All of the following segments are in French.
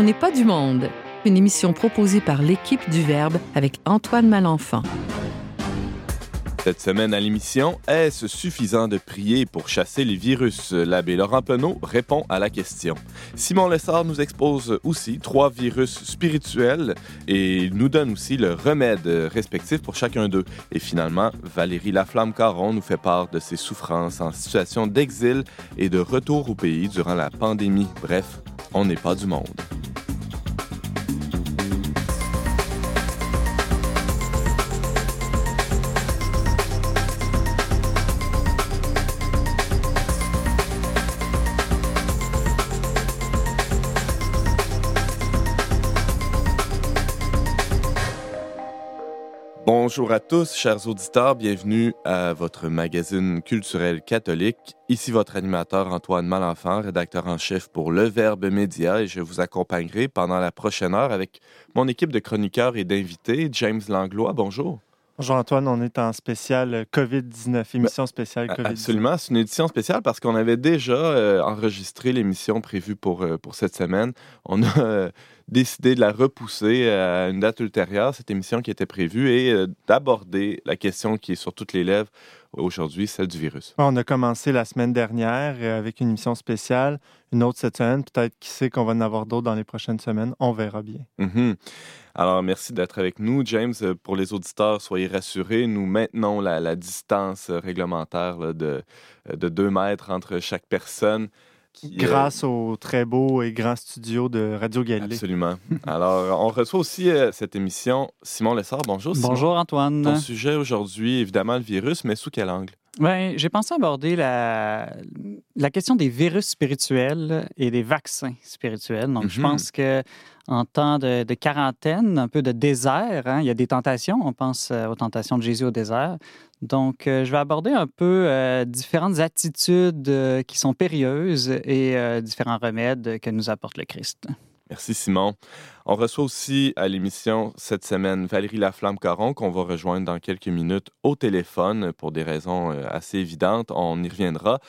On n'est pas du monde, une émission proposée par l'équipe du Verbe avec Antoine Malenfant. Cette semaine à l'émission, est-ce suffisant de prier pour chasser les virus? L'abbé Laurent Penaud répond à la question. Simon Lessard nous expose aussi trois virus spirituels et nous donne aussi le remède respectif pour chacun d'eux. Et finalement, Valérie Laflamme-Caron nous fait part de ses souffrances en situation d'exil et de retour au pays durant la pandémie. Bref, on n'est pas du monde. Bonjour à tous, chers auditeurs, bienvenue à votre magazine culturel catholique. Ici votre animateur Antoine Malenfant, rédacteur en chef pour Le Verbe Média, et je vous accompagnerai pendant la prochaine heure avec mon équipe de chroniqueurs et d'invités. James Langlois, bonjour. Bonjour Antoine, on est en spécial COVID-19, émission spéciale COVID-19. Absolument, c'est une édition spéciale parce qu'on avait déjà euh, enregistré l'émission prévue pour, euh, pour cette semaine. On a euh, décidé de la repousser à une date ultérieure, cette émission qui était prévue, et d'aborder la question qui est sur toutes les lèvres aujourd'hui, celle du virus. On a commencé la semaine dernière avec une émission spéciale, une autre cette semaine. Peut-être qui sait qu'on va en avoir d'autres dans les prochaines semaines. On verra bien. Mm-hmm. Alors, merci d'être avec nous. James, pour les auditeurs, soyez rassurés. Nous maintenons la, distance réglementaire de, de deux mètres entre chaque personne. Euh, Grâce au très beau et grand studio de Radio Galilée. Absolument. Alors, on reçoit aussi euh, cette émission Simon Lessard. Bonjour, Simon. Bonjour, Antoine. Ton sujet aujourd'hui, évidemment, le virus, mais sous quel angle? Ben, j'ai pensé aborder la, la question des virus spirituels et des vaccins spirituels. Donc, je mhm. pense que en temps de, quarantaine, un peu de désert, hein, il y a des tentations. On pense euh, aux tentations de Jésus au désert. Donc, euh, je vais aborder un peu euh, différentes attitudes qui sont périlleuses et différents remèdes que nous apporte le Christ. Merci Simon. On reçoit aussi à l'émission cette semaine Valérie Laflamme-Caron qu'on va rejoindre dans quelques minutes au téléphone pour des raisons euh, assez évidentes. On y reviendra.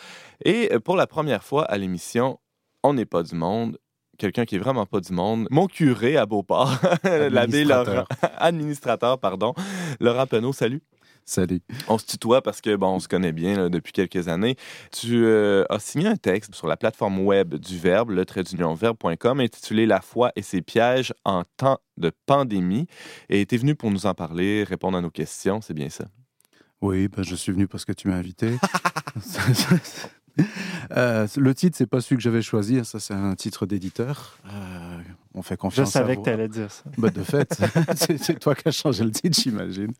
Et euh, pour la première fois à l'émission, on n'est pas du monde. Quelqu'un qui est vraiment pas du monde. Mon curé à Beauport, l'abbé Laurent, administrateur, pardon. Laurent Penaud, salut. Salut. On se tutoie parce que, bon, on se connaît bien depuis quelques années. Tu euh, as signé un texte sur la plateforme web du Verbe, le trait verbe.com, intitulé La foi et ses pièges en temps de pandémie. Et tu es venu pour nous en parler, répondre à nos questions, c'est bien ça? Oui, ben, je suis venu parce que tu m'as invité. Euh, le titre, c'est pas celui que j'avais choisi. Ça, c'est un titre d'éditeur. Euh, on fait confiance. Je savais que tu allais dire ça. Bah, de fait, c'est toi qui as changé le titre, j'imagine.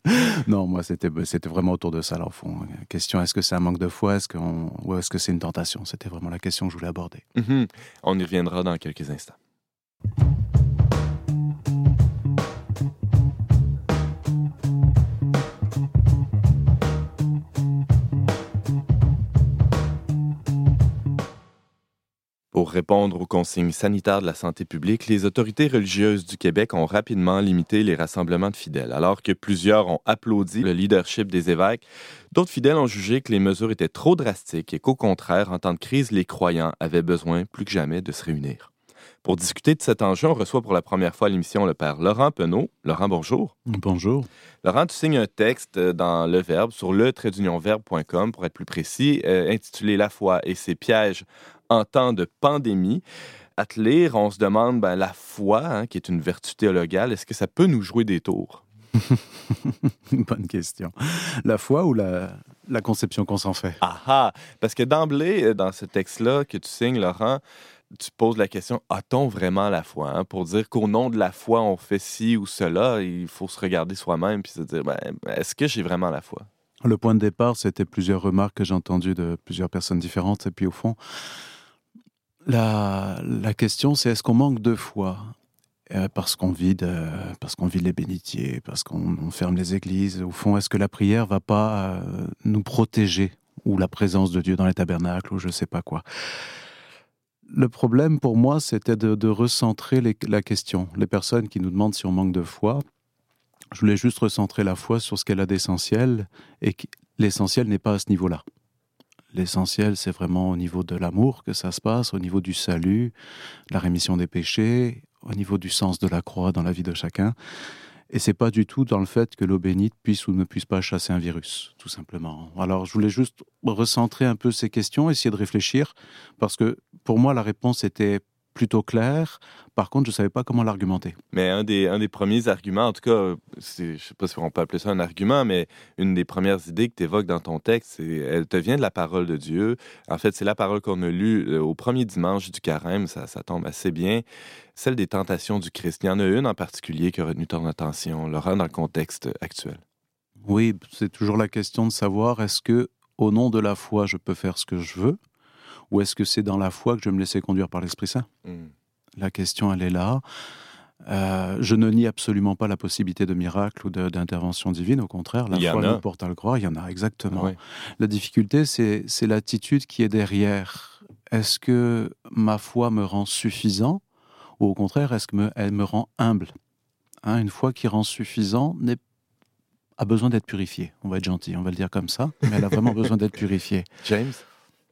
Non, moi, c'était vraiment autour de ça, alors, au fond. Question est-ce que c'est un manque de foi? Est-ce ou est-ce que c'est une tentation? C'était vraiment la question que je voulais aborder. Mm-hmm. On y reviendra dans quelques instants. Pour répondre aux consignes sanitaires de la santé publique, les autorités religieuses du Québec ont rapidement limité les rassemblements de fidèles. Alors que plusieurs ont applaudi le leadership des évêques, d'autres fidèles ont jugé que les mesures étaient trop drastiques et qu'au contraire, en temps de crise, les croyants avaient besoin plus que jamais de se réunir. Pour discuter de cet enjeu, on reçoit pour la première fois à l'émission le père Laurent Penaud. Laurent, bonjour. Bonjour. Laurent, tu signes un texte dans Le Verbe sur le pour être plus précis, euh, intitulé La foi et ses pièges en temps de pandémie. À te lire, on se demande ben, la foi, hein, qui est une vertu théologale, est-ce que ça peut nous jouer des tours? Une bonne question. La foi ou la, la conception qu'on s'en fait? Ah, ah Parce que d'emblée, euh, dans ce texte-là que tu signes, Laurent, tu poses la question a-t-on vraiment la foi hein? Pour dire qu'au nom de la foi, on fait ci ou cela, il faut se regarder soi-même puis se dire ben, est-ce que j'ai vraiment la foi? Le point de départ, c'était plusieurs remarques que j'ai entendues de plusieurs personnes différentes. Et puis, au fond, la, question, c'est est-ce qu'on manque de foi? Euh, parce qu'on vide, qu'on vide les bénitiers, parce qu'on ferme les églises. Au fond, est-ce que la prière va pas euh, nous protéger? Ou la présence de Dieu dans les tabernacles ou je sais pas quoi Le problème pour moi, c'était de, recentrer la question. Les personnes qui nous demandent si on manque de foi, je voulais juste recentrer la foi sur ce qu'elle a d'essentiel et l'essentiel n'est pas à ce niveau-là. L'essentiel, c'est vraiment au niveau de l'amour que ça se passe, au niveau du salut, la rémission des péchés, au niveau du sens de la croix dans la vie de chacun. Et c'est pas du tout dans le fait que l'eau bénite puisse ou ne puisse pas chasser un virus, tout simplement. Alors, je voulais juste recentrer un peu ces questions, essayer de réfléchir, parce que pour moi, la réponse était plutôt clair. Par contre, je ne savais pas comment l'argumenter. Mais un des, un des premiers arguments, en tout cas, je ne sais pas si on peut appeler ça un argument, mais une des premières idées que tu évoques dans ton texte, elle te vient de la parole de Dieu. En fait, c'est la parole qu'on a lue euh, au premier dimanche du carême, ça, ça tombe assez bien. Celle des tentations du Christ. Il y en a une en particulier qui a retenu ton attention, Laurent, dans le contexte actuel. Oui, c'est toujours la question de savoir est-ce que, au nom de la foi, je peux faire ce que je veux? Ou est-ce que c'est dans la foi que je vais me laisser conduire par l'Esprit Saint hmm. La question, elle est là. Euh, je ne nie absolument pas la possibilité de miracle ou d'intervention divine, au contraire, la foi nous porte à le croire, il y en a exactement. La difficulté, c'est l'attitude qui est derrière. Est-ce que ma foi me rend suffisant ou au contraire, est-ce qu'elle me rend humble? Hein, Une foi qui rend suffisant a besoin d'être purifiée. On va être gentil, on va le dire comme ça, mais elle a vraiment besoin d'être purifiée. James?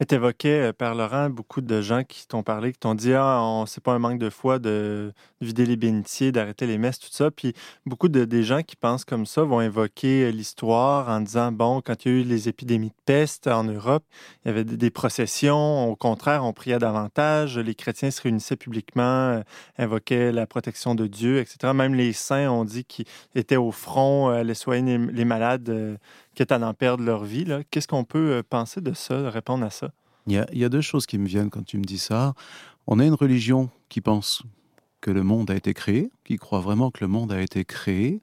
Tu évoquais, euh, Père Laurent, beaucoup de gens qui t'ont parlé, qui t'ont dit Ah, c'est pas un manque de foi de vider les bénitiers, d'arrêter les messes, tout ça. Puis beaucoup de gens qui pensent comme ça vont évoquer euh, l'histoire en disant Bon, quand il y a eu les épidémies de peste en Europe, il y avait des processions. Au contraire, on priait davantage. Les chrétiens se réunissaient publiquement, euh, invoquaient la protection de Dieu, etc. Même les saints ont dit qu'ils étaient au front, allaient soigner les malades quitte à en perdre leur vie. Qu'est-ce qu'on peut euh, penser de ça, de répondre à ça? Il y, a, deux choses qui me viennent quand tu me dis ça. On a une religion qui pense que le monde a été créé, qui croit vraiment que le monde a été créé,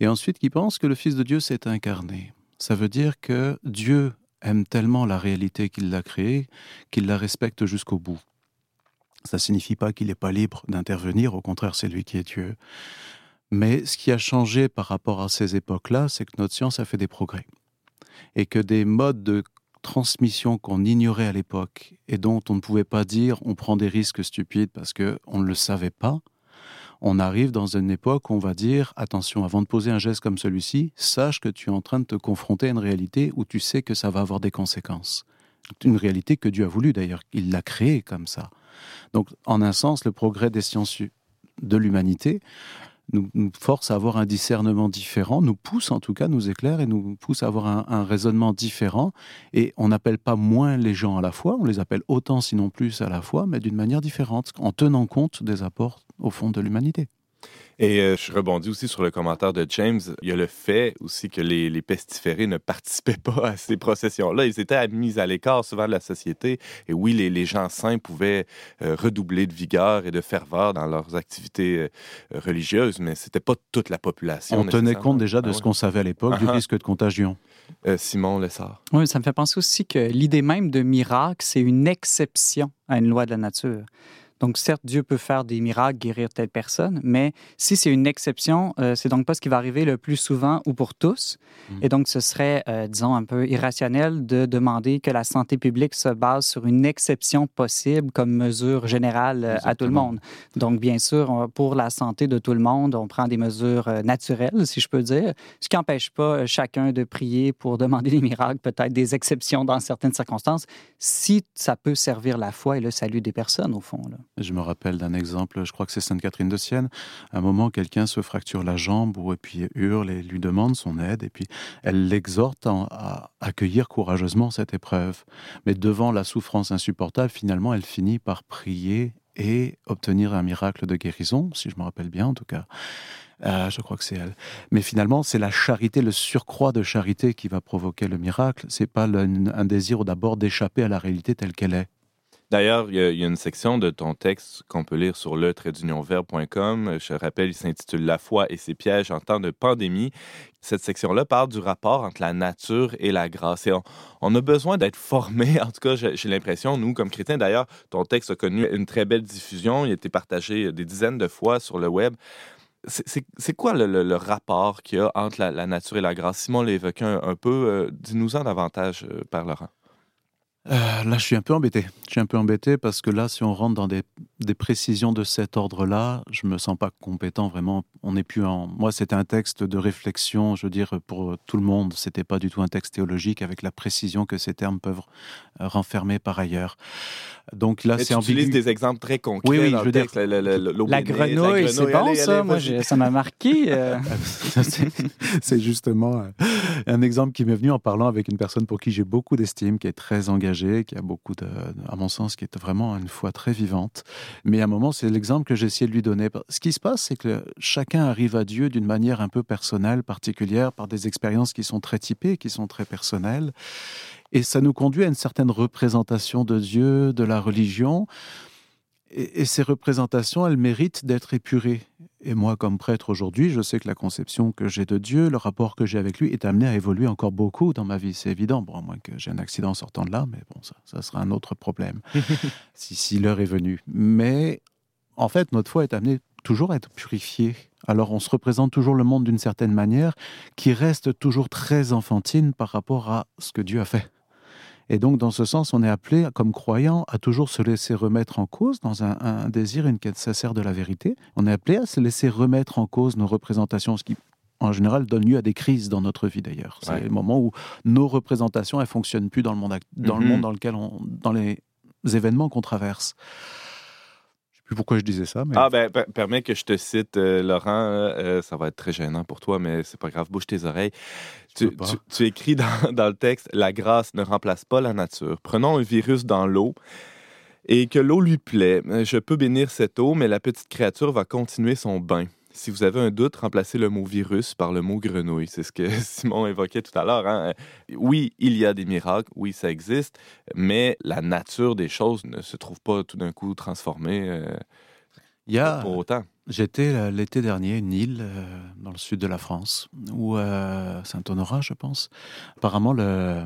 et ensuite qui pense que le Fils de Dieu s'est incarné. Ça veut dire que Dieu aime tellement la réalité qu'il l'a créée qu'il la respecte jusqu'au bout. Ça ne signifie pas qu'il n'est pas libre d'intervenir, au contraire, c'est lui qui est Dieu. Mais ce qui a changé par rapport à ces époques-là, c'est que notre science a fait des progrès. Et que des modes de transmission qu'on ignorait à l'époque et dont on ne pouvait pas dire on prend des risques stupides parce qu'on ne le savait pas, on arrive dans une époque où on va dire attention, avant de poser un geste comme celui-ci, sache que tu es en train de te confronter à une réalité où tu sais que ça va avoir des conséquences. Une réalité que Dieu a voulu d'ailleurs, il l'a créée comme ça. Donc en un sens, le progrès des sciences de l'humanité nous, force à avoir un discernement différent, nous pousse en tout cas, nous éclaire et nous pousse à avoir un, raisonnement différent. Et on n'appelle pas moins les gens à la fois, on les appelle autant sinon plus à la fois, mais d'une manière différente, en tenant compte des apports au fond de l'humanité. Et euh, je rebondis aussi sur le commentaire de James. Il y a le fait aussi que les, pestiférés ne participaient pas à ces processions-là. Ils étaient mis à l'écart souvent de la société. Et oui, les, gens saints pouvaient euh, redoubler de vigueur et de ferveur dans leurs activités euh, religieuses, mais c'était pas toute la population. On tenait compte déjà de ah ce qu'on savait à l'époque du ah ah. risque de contagion. Simon Lessard. Oui, ça me fait penser aussi que l'idée même de miracle, c'est une exception à une loi de la nature. Donc, certes, Dieu peut faire des miracles, guérir telle personne, mais si c'est une exception, euh, c'est donc pas ce qui va arriver le plus souvent ou pour tous. Mm. Et donc, ce serait, euh, disons, un peu irrationnel de demander que la santé publique se base sur une exception possible comme mesure générale euh, à tout le monde. Donc, bien sûr, pour la santé de tout le monde, on prend des mesures naturelles, si je peux dire, ce qui n'empêche pas chacun de prier pour demander des miracles, peut-être des exceptions dans certaines circonstances, si ça peut servir la foi et le salut des personnes, au fond. Là. Je me rappelle d'un exemple, je crois que c'est Sainte Catherine de Sienne. À un moment, quelqu'un se fracture la jambe ou et puis hurle et lui demande son aide et puis elle l'exhorte à accueillir courageusement cette épreuve. Mais devant la souffrance insupportable, finalement, elle finit par prier et obtenir un miracle de guérison, si je me rappelle bien en tout cas. Euh, je crois que c'est elle. Mais finalement, c'est la charité, le surcroît de charité qui va provoquer le miracle. C'est pas un désir d'abord d'échapper à la réalité telle qu'elle est. D'ailleurs, il y, a une section de ton texte qu'on peut lire sur le Je rappelle, il s'intitule La foi et ses pièges en temps de pandémie. Cette section-là parle du rapport entre la nature et la grâce. Et on, a besoin d'être formé. En tout cas, j'ai l'impression, nous, comme chrétiens, d'ailleurs, ton texte a connu une très belle diffusion. Il a été partagé des dizaines de fois sur le web. C'est quoi le, rapport qu'il y a entre la, nature et la grâce? Simon l'a un, peu. Euh, dis-nous-en davantage, euh, Père Laurent. Euh, là, je suis un peu embêté. Je suis un peu embêté parce que là, si on rentre dans des, précisions de cet ordre-là, je me sens pas compétent vraiment. On n'est plus en. Moi, c'était un texte de réflexion, je veux dire, pour tout le monde. C'était pas du tout un texte théologique avec la précision que ces termes peuvent renfermer par ailleurs. Donc là, c'est ambigu. Tu utilises des exemples très concrets oui, oui, dans je texte. Dire... la, grenouille, c'est bon ça. Moi, ça m'a marqué. Euh. c'est justement un exemple qui m'est venu en parlant avec une personne pour qui j'ai beaucoup d'estime, qui est très engagée, qui a beaucoup de, à mon sens, qui est vraiment une foi très vivante. Mais à un moment, c'est l'exemple que j'ai essayé de lui donner. Ce qui se passe, c'est que chacun arrive à Dieu d'une manière un peu personnelle, particulière, par des expériences qui sont très typées, qui sont très personnelles. Et ça nous conduit à une certaine représentation de Dieu, de la religion. Et, ces représentations, elles méritent d'être épurées. Et moi, comme prêtre aujourd'hui, je sais que la conception que j'ai de Dieu, le rapport que j'ai avec lui, est amené à évoluer encore beaucoup dans ma vie. C'est évident, bon, à moins que j'ai un accident en sortant de là, mais bon, ça, ça sera un autre problème, si, si l'heure est venue. Mais en fait, notre foi est amenée toujours à être purifiée. Alors on se représente toujours le monde d'une certaine manière qui reste toujours très enfantine par rapport à ce que Dieu a fait. Et donc, dans ce sens, on est appelé, comme croyant, à toujours se laisser remettre en cause dans un, désir, une quête sincère de la vérité. On est appelé à se laisser remettre en cause nos représentations, ce qui, en général, donne lieu à des crises dans notre vie d'ailleurs. C'est le moment où nos représentations, elles fonctionnent plus dans le monde, dans, le mhm. monde dans lequel on, dans les événements qu'on traverse pourquoi je disais ça. Mais... Ah, ben, permets que je te cite, euh, Laurent. Euh, ça va être très gênant pour toi, mais c'est pas grave, bouge tes oreilles. Tu, écris dans, dans, le texte La grâce ne remplace pas la nature. Prenons un virus dans l'eau et que l'eau lui plaît. Je peux bénir cette eau, mais la petite créature va continuer son bain. Si vous avez un doute, remplacez le mot virus par le mot grenouille. C'est ce que Simon évoquait tout à l'heure. Hein. Oui, il y a des miracles, oui, ça existe, mais la nature des choses ne se trouve pas tout d'un coup transformée euh, il y a, pour autant. J'étais euh, l'été dernier à une île euh, dans le sud de la France, ou à Saint-Honorat, je pense. Apparemment, le,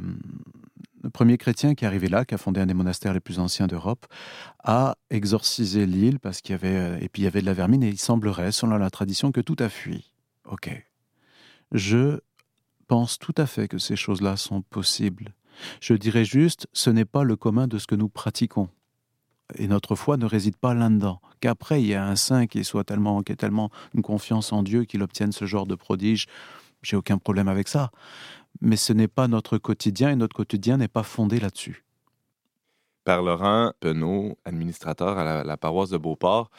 le premier chrétien qui est arrivé là, qui a fondé un des monastères les plus anciens d'Europe, a exorcisé l'île parce qu'il y avait euh, et puis il y avait de la vermine et il semblerait, selon la tradition, que tout a fui. Ok. Je pense tout à fait que ces choses-là sont possibles. Je dirais juste, ce n'est pas le commun de ce que nous pratiquons. Et notre foi ne réside pas là-dedans. Qu'après, il y a un saint qui soit tellement, qui ait tellement une confiance en Dieu qu'il obtienne ce genre de prodige, j'ai aucun problème avec ça mais ce n'est pas notre quotidien et notre quotidien n'est pas fondé là-dessus. Père Laurent Penaud, administrateur à la, paroisse de Beauport,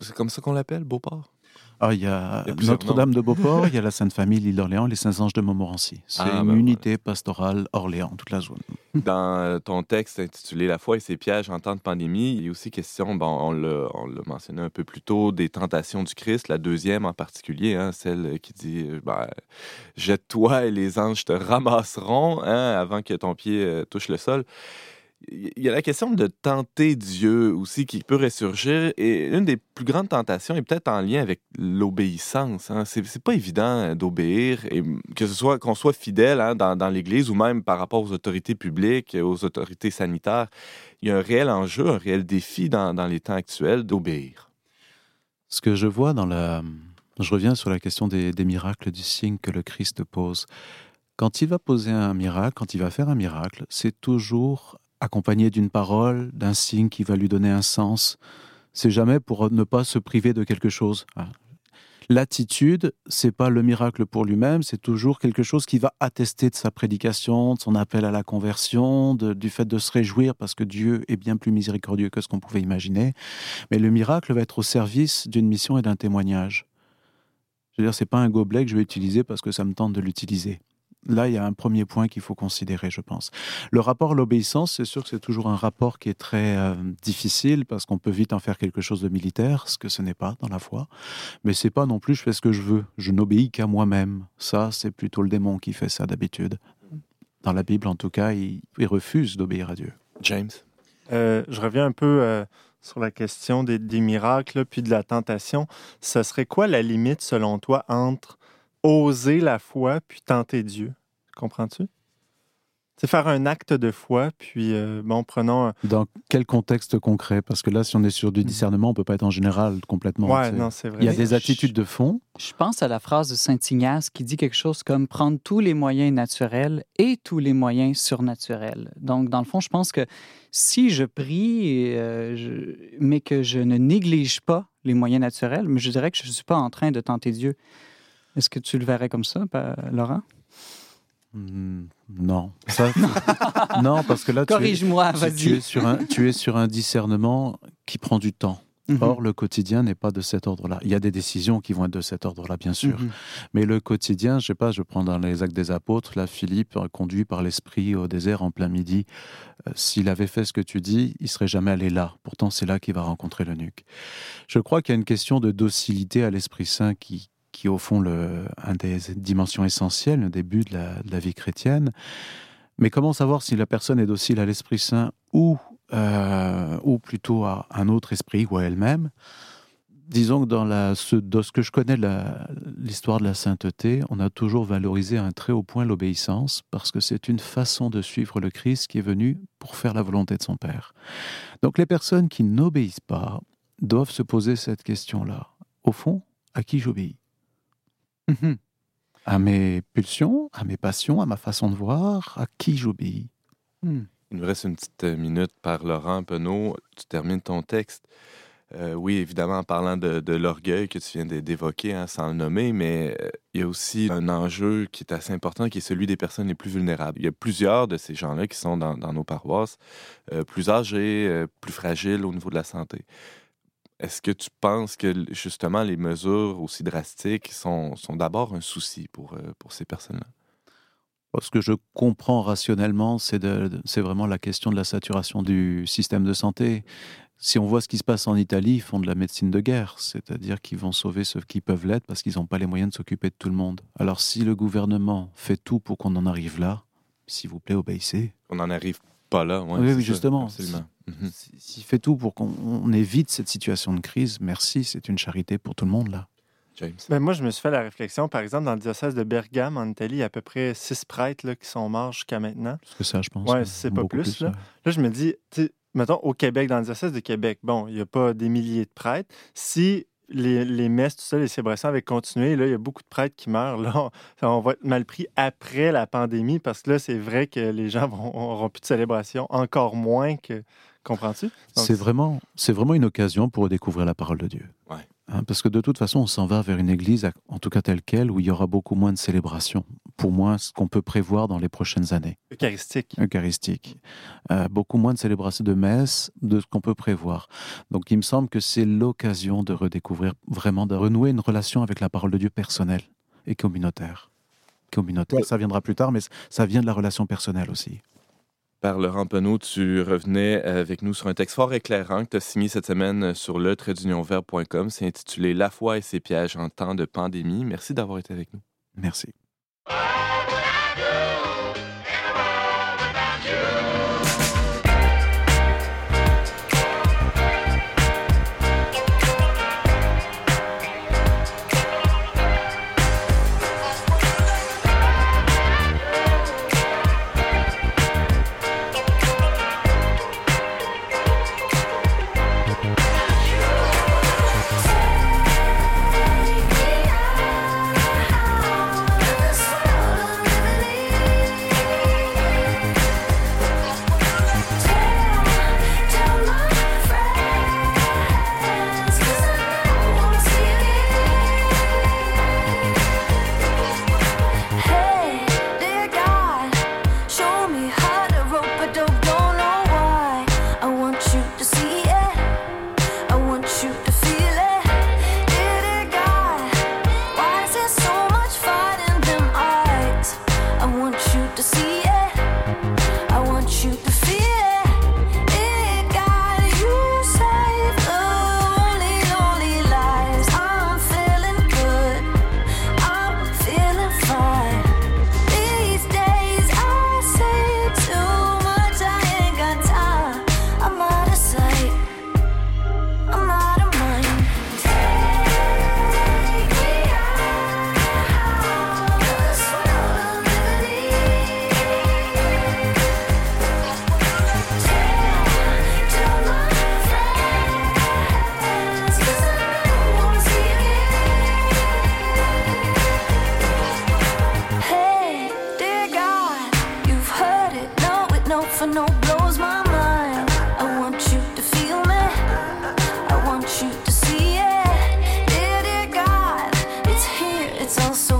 c'est comme ça qu'on l'appelle, Beauport? Ah, il y a, Notre-Dame de Beauport, il y a la Sainte Famille, l'île d'Orléans, les Saints-Anges de Montmorency. C'est ah, une unité pastorale Orléans, toute la zone. Dans euh, ton texte intitulé La foi et ses pièges en temps de pandémie, il y a aussi question, bon, on l'a mentionné un peu plus tôt, des tentations du Christ, la deuxième en particulier, hein, celle qui dit euh, ben, Jette-toi et les anges te ramasseront hein, avant que ton pied euh, touche le sol il y a la question de tenter Dieu aussi qui peut ressurgir. Et une des plus grandes tentations est peut-être en lien avec l'obéissance. Hein. C'est pas évident d'obéir, et que ce soit qu'on soit fidèle hein, dans, l'Église ou même par rapport aux autorités publiques, aux autorités sanitaires. Il y a un réel enjeu, un réel défi dans, les temps actuels d'obéir. Ce que je vois dans la... Je reviens sur la question des, des miracles, du signe que le Christ pose. Quand il va poser un miracle, quand il va faire un miracle, c'est toujours accompagné d'une parole, d'un signe qui va lui donner un sens. C'est jamais pour ne pas se priver de quelque chose. Ah. L'attitude, c'est pas le miracle pour lui-même, c'est toujours quelque chose qui va attester de sa prédication, de son appel à la conversion, du fait de se réjouir parce que Dieu est bien plus miséricordieux que ce qu'on pouvait imaginer. Mais le miracle va être au service d'une mission et d'un témoignage. Je veux dire, c'est pas un gobelet que je vais utiliser parce que ça me tente de l'utiliser. Là, il y a un premier point qu'il faut considérer, je pense. Le rapport à l'obéissance, c'est sûr que c'est toujours un rapport qui est très euh, difficile parce qu'on peut vite en faire quelque chose de militaire, ce que ce n'est pas dans la foi. Mais c'est pas non plus je fais ce que je veux, je n'obéis qu'à moi-même. Ça, c'est plutôt le démon qui fait ça d'habitude. Dans la Bible, en tout cas, il, refuse d'obéir à Dieu. James? Euh, Je reviens un peu euh, sur la question des, des miracles puis de la tentation. Ce serait quoi la limite, selon toi, entre oser la foi puis tenter Dieu. Comprends-tu? C'est faire un acte de foi, puis euh, bon, prenons. Dans quel contexte concret? Parce que là, si on est sur du hmm. discernement, on peut pas être en général complètement. Ouais, non, c'est vrai. Il y a des attitudes de fond. Je pense à la phrase de saint Ignace qui dit quelque chose comme prendre tous les moyens naturels et tous les moyens surnaturels. Donc, dans le fond, je pense que si je prie, euh, mais que je ne néglige pas les moyens naturels, mais je dirais que je ne suis pas en train de tenter Dieu. Est-ce que tu le verrais comme ça, Laurent? Hmm, non. non, parce que là. Tu, es sur un, tu es sur un discernement qui prend du temps. Mhm. Or, le quotidien n'est pas de cet ordre-là. Il y a des décisions qui vont être de cet ordre-là, bien sûr. Mhm. Mais le quotidien, je sais pas, je prends dans les actes des apôtres, là, Philippe, conduit par l'Esprit au désert en plein midi, euh, s'il avait fait ce que tu dis, il serait jamais allé là. Pourtant, c'est là qu'il va rencontrer le nuque. Je crois qu'il y a une question de docilité à l'Esprit Saint qui, qui est au fond le, un des dimensions essentielles, le début de la, de la vie chrétienne. Mais comment savoir si la personne est docile à l'Esprit Saint ou euh, ou plutôt à un autre esprit ou à elle-même? Disons que dans, la, ce, ce que je connais de l'histoire de la sainteté, on a toujours valorisé à un très haut point l'obéissance, parce que c'est une façon de suivre le Christ qui est venu pour faire la volonté de son Père. Donc les personnes qui n'obéissent pas doivent se poser cette question-là. Au fond, à qui j'obéis? Mhm. À mes pulsions, à mes passions, à ma façon de voir, à qui j'obéis hmm. Il nous reste une petite euh, minute par Laurent Penaud. Tu termines ton texte. Euh, oui, évidemment, en parlant de, l'orgueil que tu viens d'évoquer, hein, sans le nommer, mais euh, il y a aussi un enjeu qui est assez important, qui est celui des personnes les plus vulnérables. Il y a plusieurs de ces gens-là qui sont dans, nos paroisses, plus âgés, plus fragiles au niveau de la santé. Est-ce que tu penses que justement les mesures aussi drastiques sont, sont d'abord un souci pour, pour ces personnes-là? Ce que je comprends rationnellement, c'est vraiment la question de la saturation du système de santé. Si on voit ce qui se passe en Italie, ils font de la médecine de guerre, c'est-à-dire qu'ils vont sauver ceux qui peuvent l'être parce qu'ils n'ont pas les moyens de s'occuper de tout le monde. Alors si le gouvernement fait tout pour qu'on en arrive là, s'il vous plaît, obéissez. On n'en arrive pas là. oui, oui, justement. Mhm. S'il fait tout pour qu'on évite cette situation de crise, merci, c'est une charité pour tout le monde là. Ben, moi, je me suis fait la réflexion, par exemple, dans le diocèse de Bergame, en Italie, il y a à peu près six prêtres là, qui sont morts jusqu'à maintenant. C'est ça, je pense. Oui, c'est pas plus. là. là. je me dis, mettons, au Québec, dans le diocèse de Québec, bon, il n'y a pas des milliers de prêtres. Si les, les, messes, tout ça, les célébrations avaient continué. Là, il y a beaucoup de prêtres qui meurent. Là, on, va être mal pris après la pandémie parce que là, c'est vrai que les gens n'auront plus de célébration, encore moins que. Comprends-tu? C'est vraiment, vraiment une occasion pour découvrir la parole de Dieu. Ouais. Hein, parce que de toute façon, on s'en va vers une église, en tout cas telle qu'elle, où il y aura beaucoup moins de célébrations. Pour moi, ce qu'on peut prévoir dans les prochaines années. Eucharistique. Eucharistique. Euh, beaucoup moins de célébrations de messe de ce qu'on peut prévoir. Donc il me semble que c'est l'occasion de redécouvrir, vraiment, de renouer une relation avec la parole de Dieu personnelle et communautaire. Communautaire, ça viendra plus tard, mais ça vient de la relation personnelle aussi par Laurent Penaud, tu revenais avec nous sur un texte fort éclairant que tu as signé cette semaine sur le. C'est intitulé La foi et ses pièges en temps de pandémie. Merci d'avoir été avec nous. Merci. it's also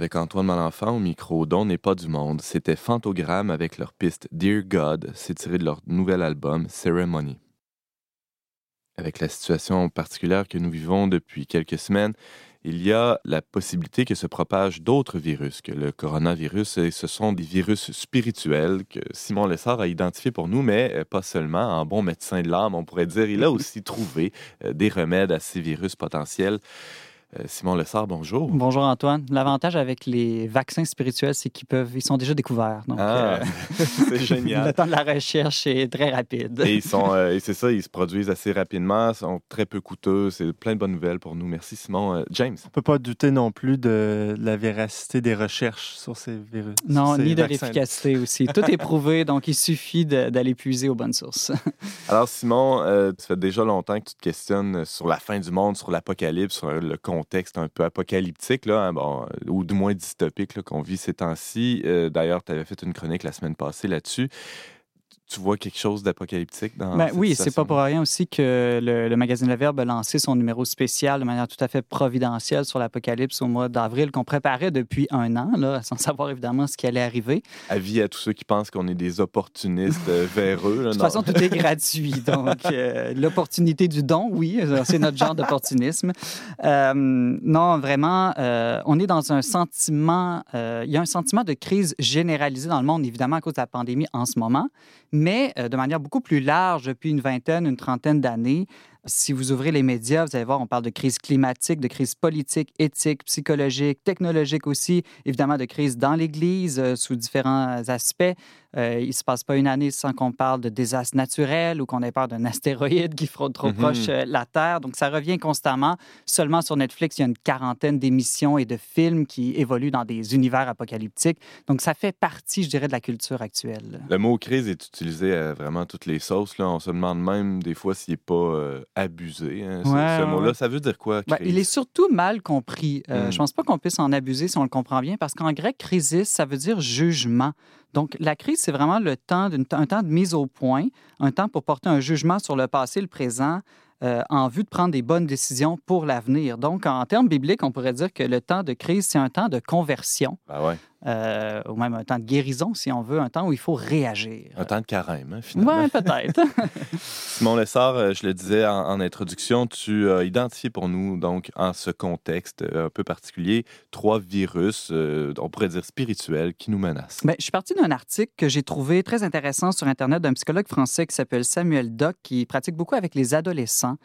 avec Antoine Malenfant au micro d'On n'est pas du monde. C'était Fantogramme avec leur piste Dear God. C'est tiré de leur nouvel album Ceremony. Avec la situation particulière que nous vivons depuis quelques semaines, il y a la possibilité que se propagent d'autres virus que le coronavirus. Et ce sont des virus spirituels que Simon Lessard a identifiés pour nous, mais euh, pas seulement. En bon médecin de l'âme, on pourrait dire, il a aussi trouvé euh, des remèdes à ces virus potentiels. Euh, Simon Lessard, bonjour. Bonjour Antoine. L'avantage avec les vaccins spirituels, c'est qu'ils peuvent, ils sont déjà découverts. Donc, Ah, euh, c'est le génial. temps de la recherche est très rapide. Et ils sont, euh, et c'est ça, ils se produisent assez rapidement, sont très peu coûteux. C'est plein de bonnes nouvelles pour nous. Merci Simon. Euh, James. On peut pas douter non plus de la véracité des recherches sur ces virus. Non, ces ni de vaccins. l'efficacité aussi. Tout est prouvé, donc il suffit de- d'aller puiser aux bonnes sources. Alors Simon, euh, ça fait déjà longtemps que tu te questionnes sur la fin du monde, sur l'apocalypse, sur le contexte un peu apocalyptique, là, hein, bon, euh, ou du moins dystopique qu'on vit ces temps-ci. Euh, D'ailleurs, tu avais fait une chronique la semaine passée là-dessus. Tu vois quelque chose d'apocalyptique dans Ben cette oui, c'est pas pour rien aussi que le, le magazine Le Verbe a lancé son numéro spécial de manière tout à fait providentielle sur l'apocalypse au mois d'avril qu'on préparait depuis un an, là, sans savoir évidemment ce qui allait arriver. Avis à tous ceux qui pensent qu'on est des opportunistes euh, véreux. là, De toute façon, tout est gratuit. Donc, euh, l'opportunité du don, oui, euh, c'est notre genre d'opportunisme. Euh, non, vraiment, euh, on est dans un sentiment, il y a un sentiment de crise généralisée dans le monde, évidemment, à cause de la pandémie en ce moment, mais euh, de manière beaucoup plus large depuis une vingtaine, une trentaine d'années. Si vous ouvrez les médias, vous allez voir, on parle de crise climatique, de crise politique, éthique, psychologique, technologique aussi, évidemment de crise dans l'Église euh, sous différents aspects. Euh, il ne se passe pas une année sans qu'on parle de désastres naturels ou qu'on ait peur d'un astéroïde qui fraude trop Mhm. proche euh, la Terre. Donc, ça revient constamment. Seulement sur Netflix, il y a une quarantaine d'émissions et de films qui évoluent dans des univers apocalyptiques. Donc, ça fait partie, je dirais, de la culture actuelle. Le mot crise est utilisé à vraiment toutes les sauces. Là. On se demande même des fois s'il n'est pas euh, abusé. hein, ce- Ouais, ce ouais, mot-là, ouais. ça veut dire quoi, Ben, il est surtout mal compris. Euh, Mm. Je pense pas qu'on puisse en abuser si on le comprend bien, parce qu'en grec, crisis, ça veut dire jugement. Donc, la crise, c'est vraiment le temps un temps de mise au point, un temps pour porter un jugement sur le passé, le présent, euh, en vue de prendre des bonnes décisions pour l'avenir. Donc, en termes bibliques, on pourrait dire que le temps de crise, c'est un temps de conversion, Ben ouais, euh, ou même un temps de guérison, si on veut, un temps où il faut réagir. un temps de carême, hein, finalement. Oui, peut-être. Simon Lessard, euh, je le disais en, en introduction, tu as identifié pour nous, donc, en ce contexte euh, un peu particulier, trois virus, euh, on pourrait dire spirituels, qui nous menacent. Ben, je suis parti d'un article que j'ai trouvé très intéressant sur Internet d'un psychologue français qui s'appelle Samuel Doc, qui pratique beaucoup avec les adolescents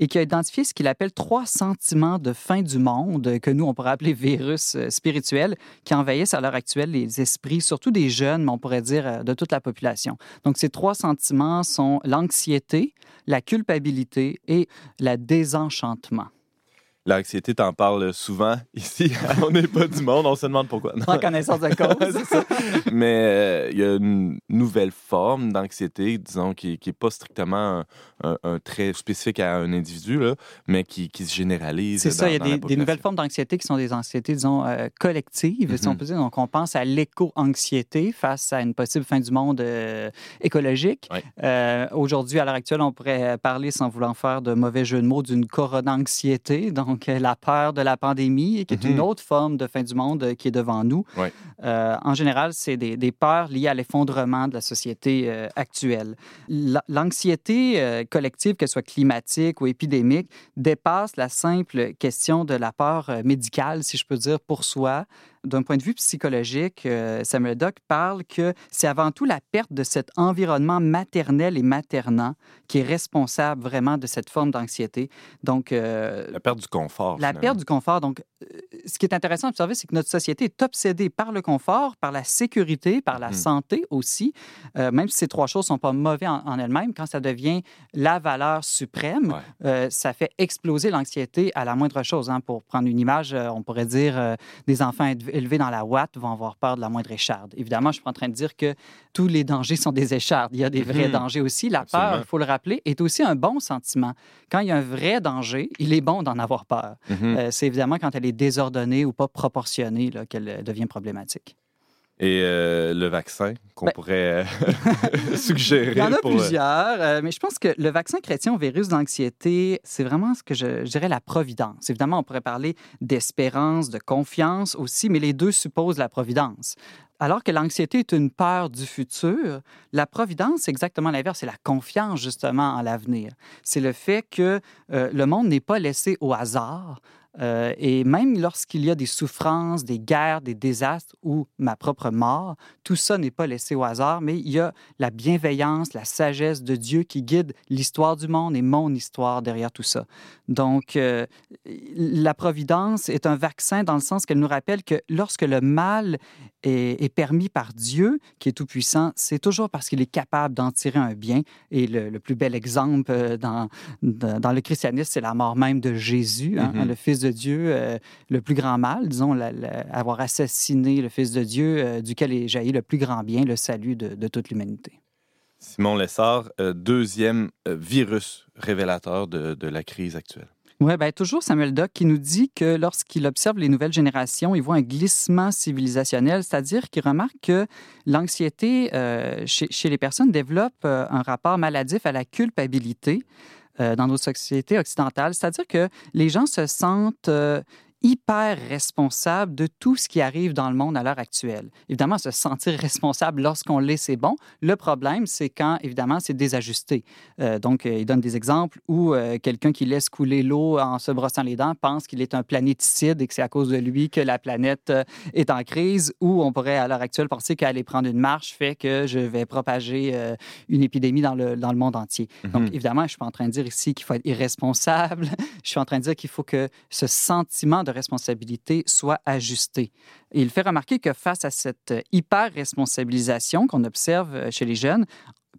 et qui a identifié ce qu'il appelle trois sentiments de fin du monde, euh, que nous, on pourrait appeler virus euh, spirituels, qui envahissent à l'heure actuelle les esprits, surtout des jeunes, mais on pourrait dire euh, de toute la population. Donc, ces trois sentiments sont l'anxiété, la culpabilité et le désenchantement. L'anxiété, t'en parles souvent ici. on n'est pas du monde, on se demande pourquoi. Non. En connaissance de cause. C'est ça. Mais euh, il y a une nouvelle forme d'anxiété, disons, qui n'est pas strictement un, un- un trait spécifique à un individu, là, mais qui, qui se généralise. C'est ça, il y a des, des nouvelles formes d'anxiété qui sont des anxiétés, disons, euh, collectives, si on Mhm. peut dire. Donc, on pense à l'éco-anxiété face à une possible fin du monde euh, écologique. Aujourd'hui, à l'heure actuelle, on pourrait parler, sans vouloir faire de mauvais jeu de mots, d'une corona-anxiété. Donc, Donc, euh, la peur de la pandémie, qui est Mhm. une autre forme de fin du monde euh, qui est devant nous. Euh, en général, c'est des, des peurs liées à l'effondrement de la société euh, actuelle. La- L'anxiété euh, collective, qu'elle soit climatique ou épidémique, dépasse la simple question de la peur médicale, si je peux dire, pour soi. D'un point de vue psychologique, euh, Samuel Dock parle que c'est avant tout la perte de cet environnement maternel et maternant qui est responsable vraiment de cette forme d'anxiété. Donc, euh, La perte du confort. la finalement. perte du confort. Donc, euh, ce qui est intéressant à observer, c'est que notre société est obsédée par le confort, par la sécurité, par la Mhm. santé aussi. Euh, même si ces trois choses ne sont pas mauvaises en, en elles-mêmes, quand ça devient la valeur suprême, Ouais. euh, ça fait exploser l'anxiété à la moindre chose. hein. Pour prendre une image, on pourrait dire des enfants élevés dans la ouate vont avoir peur de la moindre écharde. Évidemment, je suis pas en train de dire que tous les dangers sont des échardes. Il y a des vrais Mhm. dangers aussi. La Absolument. peur, il faut le rappeler, est aussi un bon sentiment. Quand il y a un vrai danger, il est bon d'en avoir peur. Mhm. Euh, c'est évidemment quand elle est désordonnée ou pas proportionnée qu'elle euh, devient problématique. Et euh, le vaccin qu'on Ben- pourrait euh, suggérer. Il y en a pour, euh, plusieurs, euh, mais je pense que le vaccin chrétien au virus d'anxiété, c'est vraiment ce que je, je dirais la providence. Évidemment, on pourrait parler d'espérance, de confiance aussi, mais les deux supposent la providence. Alors que l'anxiété est une peur du futur, la providence, c'est exactement l'inverse. C'est la confiance, justement, en l'avenir. C'est le fait que le monde n'est pas laissé au hasard. Euh, et même lorsqu'il y a des souffrances, des guerres, des désastres ou ma propre mort, tout ça n'est pas laissé au hasard, mais il y a la bienveillance, la sagesse de Dieu qui guide l'histoire du monde et mon histoire derrière tout ça. Donc, euh, la providence est un vaccin dans le sens qu'elle nous rappelle que lorsque le mal est, est permis par Dieu, qui est tout-puissant, c'est toujours parce qu'il est capable d'en tirer un bien. Et le, le plus bel exemple euh, dans, dans le christianisme, c'est la mort même de Jésus, hein, Mhm. le Fils de Dieu, euh, le plus grand mal, disons, la- la- avoir assassiné le Fils de Dieu, euh, duquel est jailli le plus grand bien, le salut de, de toute l'humanité. Simon Lessard, euh, deuxième virus révélateur de, de la crise actuelle. Oui, bien, toujours Samuel Dock qui nous dit que lorsqu'il observe les nouvelles générations, il voit un glissement civilisationnel, c'est-à-dire qu'il remarque que l'anxiété euh, chez, les personnes développe euh, un rapport maladif à la culpabilité euh, dans nos sociétés occidentales, c'est-à-dire que les gens se sentent hyper responsables de tout ce qui arrive dans le monde à l'heure actuelle. Évidemment, se sentir responsable lorsqu'on l'est, c'est bon. Le problème, c'est quand, évidemment, c'est désajusté. Euh, donc, euh, il donne des exemples où euh, quelqu'un qui laisse couler l'eau en se brossant les dents pense qu'il est un planéticide et que c'est à cause de lui que la planète est en crise, ou on pourrait à l'heure actuelle penser qu'aller prendre une marche fait que je vais propager une épidémie dans le, dans le monde entier. Donc, Mhm. évidemment, je suis pas en train de dire ici qu'il faut être irresponsable. Je suis en train de dire qu'il faut que ce sentiment de responsabilité soit ajusté. Et il fait remarquer que face à cette hyper-responsabilisation qu'on observe euh, chez les jeunes,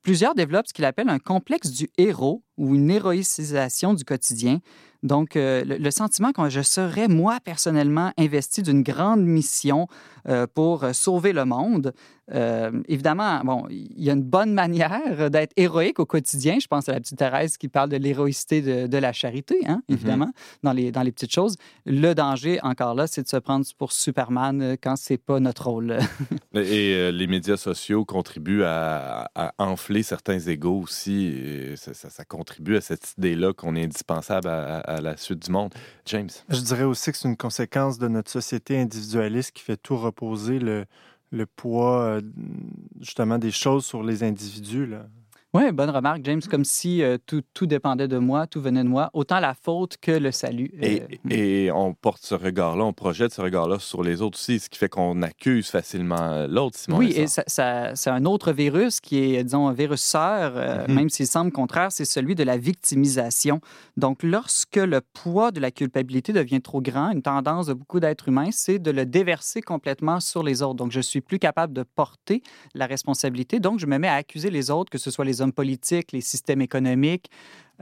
plusieurs développent ce qu'il appelle un complexe du héros ou une héroïcisation du quotidien. Donc, euh, le, sentiment que je serais, moi, personnellement, investi d'une grande mission euh, pour euh, sauver le monde. Euh, évidemment, bon, il y a une bonne manière d'être héroïque au quotidien. Je pense à la petite Thérèse qui parle de l'héroïcité de, de la charité, hein, Mhm. évidemment, dans, les, dans les petites choses. Le danger, encore là, c'est de se prendre pour Superman quand c'est pas notre rôle. Et euh, les médias sociaux contribuent à, à enfler certains égaux aussi. Et ça, ça- ça contribue à cette idée-là qu'on est indispensable à, à- à la suite du monde. James? Je dirais aussi que c'est une conséquence de notre société individualiste qui fait tout reposer le, le poids, euh, justement, des choses sur les individus. Là. Oui, bonne remarque, James, comme si euh, tout, tout dépendait de moi, tout venait de moi, autant la faute que le salut. Et, Euh, et on porte ce regard-là, on projette ce regard-là sur les autres aussi, ce qui fait qu'on accuse facilement l'autre, Simon Oui, et ça, ça- c'est un autre virus qui est, disons, un virus sœur, euh, Mhm. même s'il semble contraire, c'est celui de la victimisation. Donc, lorsque le poids de la culpabilité devient trop grand, une tendance de beaucoup d'êtres humains, c'est de le déverser complètement sur les autres. Donc, je suis plus capable de porter la responsabilité. Donc, je me mets à accuser les autres, que ce soit les hommes politiques, les systèmes économiques,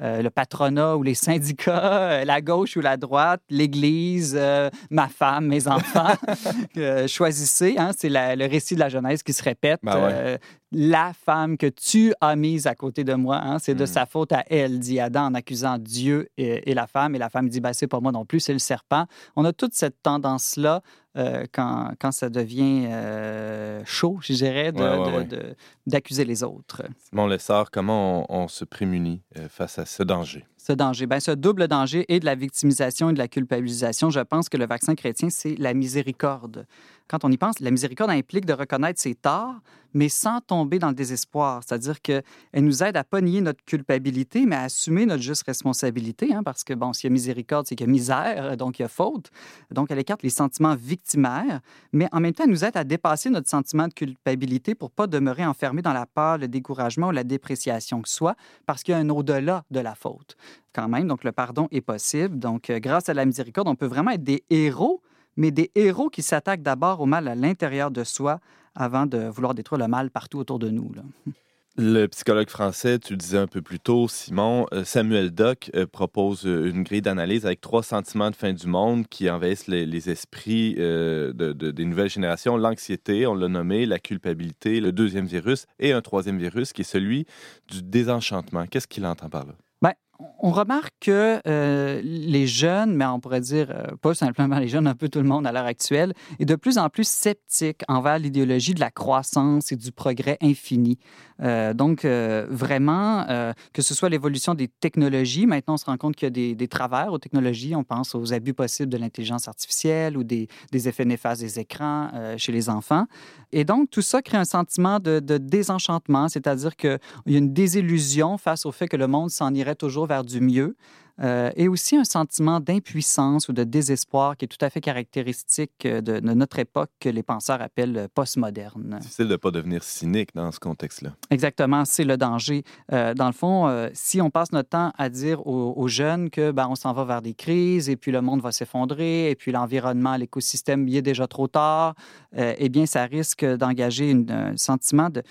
euh, le patronat ou les syndicats, euh, la gauche ou la droite, l'Église, euh, ma femme, mes enfants. Euh, choisissez, hein, c'est le récit de la Genèse qui se répète. Ben ouais. La femme que tu as mise à côté de moi, hein, c'est de Mm. sa faute à elle, dit Adam en accusant Dieu et, et la femme. Et la femme dit, ben, c'est pas moi non plus, c'est le serpent. On a toute cette tendance-là euh, quand, quand ça devient euh, chaud, je dirais, Ouais, ouais, ouais. d'accuser les autres. Simon Lessard, comment on, on se prémunit euh, face à ce danger? ce danger? Ben, ce double danger et de la victimisation et de la culpabilisation, je pense que le vaccin chrétien, c'est la miséricorde. Quand on y pense, la miséricorde implique de reconnaître ses torts, mais sans tomber dans le désespoir. C'est-à-dire qu'elle nous aide à pas nier notre culpabilité, mais à assumer notre juste responsabilité. hein, parce que, bon, s'il y a miséricorde, c'est qu'il y a misère, donc il y a faute. Donc, elle écarte les sentiments victimaires, mais en même temps, elle nous aide à dépasser notre sentiment de culpabilité pour pas demeurer enfermé dans la peur, le découragement ou la dépréciation que soit, parce qu'il y a un au-delà de la faute. Quand même, donc le pardon est possible. Donc, euh, grâce à la miséricorde, on peut vraiment être des héros, mais des héros qui s'attaquent d'abord au mal à l'intérieur de soi avant de vouloir détruire le mal partout autour de nous. là. Le psychologue français, tu le disais un peu plus tôt, Simon, euh, Samuel Dock euh, propose euh, une grille d'analyse avec trois sentiments de fin du monde qui envahissent les, les esprits euh, de- de- des nouvelles générations. L'anxiété, on l'a nommé, la culpabilité, le deuxième virus et un troisième virus qui est celui du désenchantement. Qu'est-ce qu'il entend par là? Ben, on remarque que euh, les jeunes, mais on pourrait dire euh, pas simplement les jeunes, un peu tout le monde à l'heure actuelle, est de plus en plus sceptique envers l'idéologie de la croissance et du progrès infini. Euh, donc, vraiment, que ce soit l'évolution des technologies, maintenant on se rend compte qu'il y a des, travers aux technologies. On pense aux abus possibles de l'intelligence artificielle ou des, effets néfastes des écrans chez les enfants. Et donc, tout ça crée un sentiment de, de désenchantement, c'est-à-dire qu'il y a une désillusion face au fait que le monde s'en irait toujours vers du mieux. Euh, et aussi un sentiment d'impuissance ou de désespoir qui est tout à fait caractéristique euh, de, de notre époque que les penseurs appellent euh, postmoderne. Difficile de ne pas devenir cynique dans ce contexte-là. Exactement, c'est le danger. Euh, dans le fond, euh, si on passe notre temps à dire aux, aux jeunes que ben, on s'en va vers des crises et puis le monde va s'effondrer et puis l'environnement, l'écosystème, il est déjà trop tard, eh bien, ça risque d'engager un sentiment de...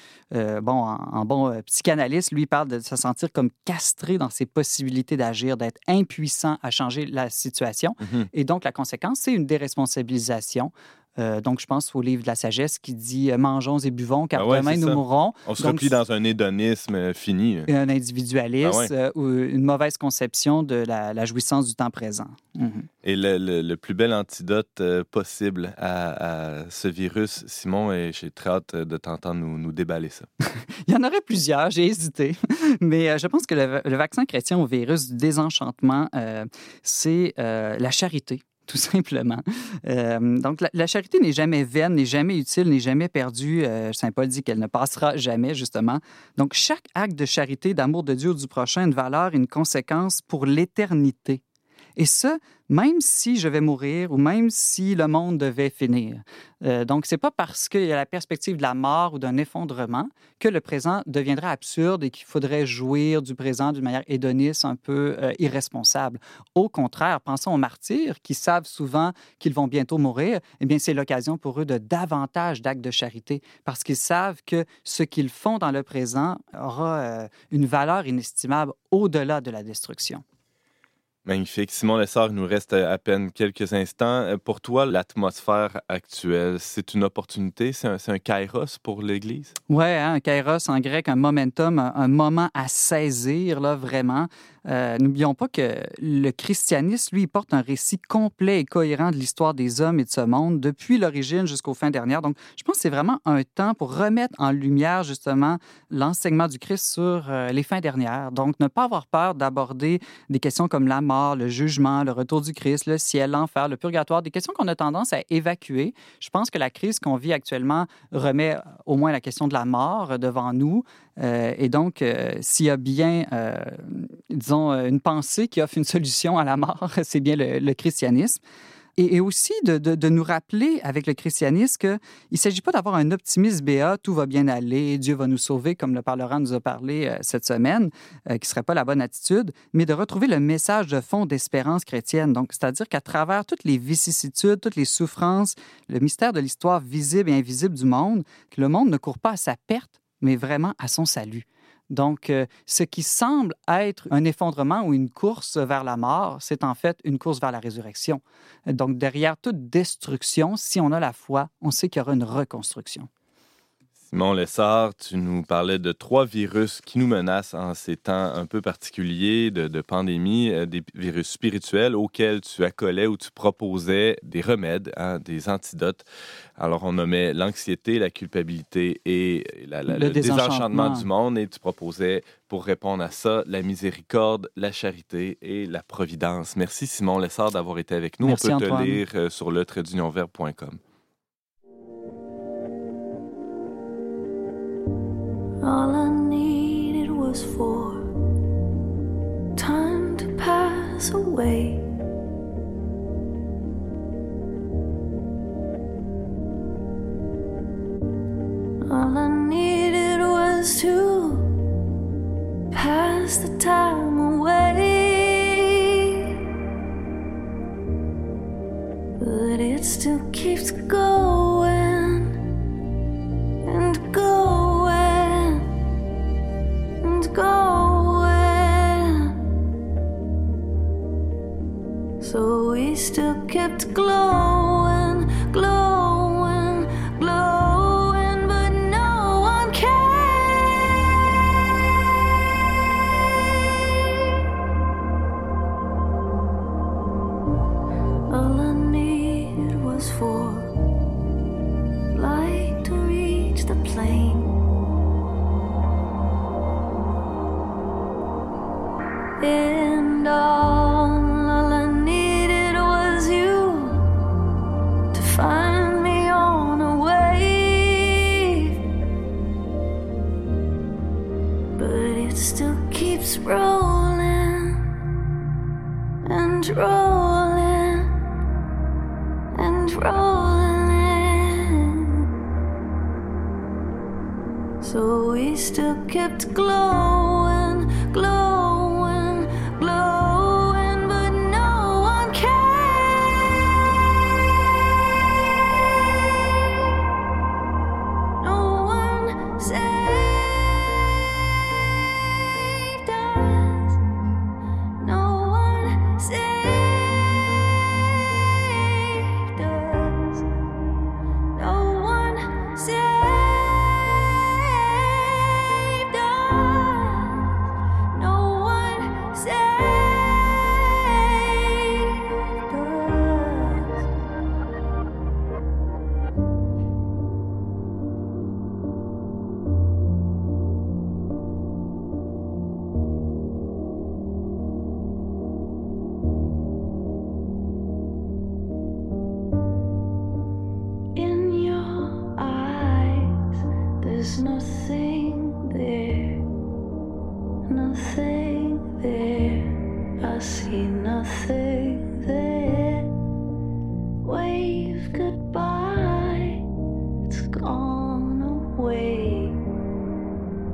bon, en, en bon psychanalyste, lui, il parle de se sentir comme castré dans ses possibilités d'agir, d'être impuissant à changer la situation. Mhm. Et donc, la conséquence, c'est une déresponsabilisation. Euh, donc, je pense au livre de la sagesse qui dit euh, Mangeons et buvons, car Ah ouais, demain nous ça. mourrons. On se Donc, replie dans un hédonisme euh, fini. un individualisme Ah ouais. ou une mauvaise conception de la, la jouissance du temps présent. Mhm. Et le, le- le plus bel antidote possible à, à ce virus, Simon, et j'ai très hâte de t'entendre nous, nous déballer ça. Il y en aurait plusieurs, j'ai hésité. Mais je pense que le, le vaccin chrétien au virus du désenchantement, euh, c'est euh, la charité. Tout simplement. Euh, donc, la, charité n'est jamais vaine, n'est jamais utile, n'est jamais perdue. Euh, Saint Paul dit qu'elle ne passera jamais, justement. Donc, chaque acte de charité, d'amour de Dieu ou du prochain a une valeur une conséquence pour l'éternité. Et ça, même si je vais mourir ou même si le monde devait finir. Euh, donc, c'est pas parce qu'il y a la perspective de la mort ou d'un effondrement que le présent deviendra absurde et qu'il faudrait jouir du présent d'une manière hédoniste, un peu euh, irresponsable. Au contraire, pensons aux martyrs qui savent souvent qu'ils vont bientôt mourir. Eh bien, c'est l'occasion pour eux de davantage d'actes de charité parce qu'ils savent que ce qu'ils font dans le présent aura euh, une valeur inestimable au-delà de la destruction. Magnifique. Simon Lessard, il nous reste à peine quelques instants. Euh, Pour toi, l'atmosphère actuelle, c'est une opportunité? C'est un, un kairos pour l'Église? Ouais, hein, un kairos en grec, un momentum, un, un moment à saisir, là, vraiment. Euh, N'oublions pas que le christianisme, lui, porte un récit complet et cohérent de l'histoire des hommes et de ce monde depuis l'origine jusqu'aux fins dernières. Donc, je pense que c'est vraiment un temps pour remettre en lumière, justement, l'enseignement du Christ sur euh, les fins dernières. Donc, ne pas avoir peur d'aborder des questions comme la mort, le jugement, le retour du Christ, le ciel, l'enfer, le purgatoire, des questions qu'on a tendance à évacuer. Je pense que la crise qu'on vit actuellement remet au moins la question de la mort devant nous. Euh, et donc, euh, s'il y a bien, euh, disons, une pensée qui offre une solution à la mort, c'est bien le, christianisme. Et, aussi de, nous rappeler avec le christianisme qu'il ne s'agit pas d'avoir un optimisme béat, tout va bien aller, Dieu va nous sauver, comme le parlera nous a parlé cette semaine, qui ne serait pas la bonne attitude, mais de retrouver le message de fond d'espérance chrétienne. Donc, c'est-à-dire qu'à travers toutes les vicissitudes, toutes les souffrances, le mystère de l'histoire visible et invisible du monde, que le monde ne court pas à sa perte, mais vraiment à son salut. Donc, euh, ce qui semble être un effondrement ou une course vers la mort, c'est en fait une course vers la résurrection. Donc, derrière toute destruction, si on a la foi, on sait qu'il y aura une reconstruction. Simon Lessard, tu nous parlais de trois virus qui nous menacent en ces temps un peu particuliers de, de pandémie, euh, des virus spirituels auxquels tu accolais ou tu proposais des remèdes, hein, des antidotes. Alors, on nommait l'anxiété, la culpabilité et la- la- Le le, désenchantement. désenchantement. du monde. Et tu proposais, pour répondre à ça, la miséricorde, la charité et la providence. Merci, Simon Lessard, d'avoir été avec nous. Merci, on peut Antoine. te lire euh, sur le All I needed was for time to pass away. All I needed was to pass the time away. But it still keeps going and going glowing, glowing,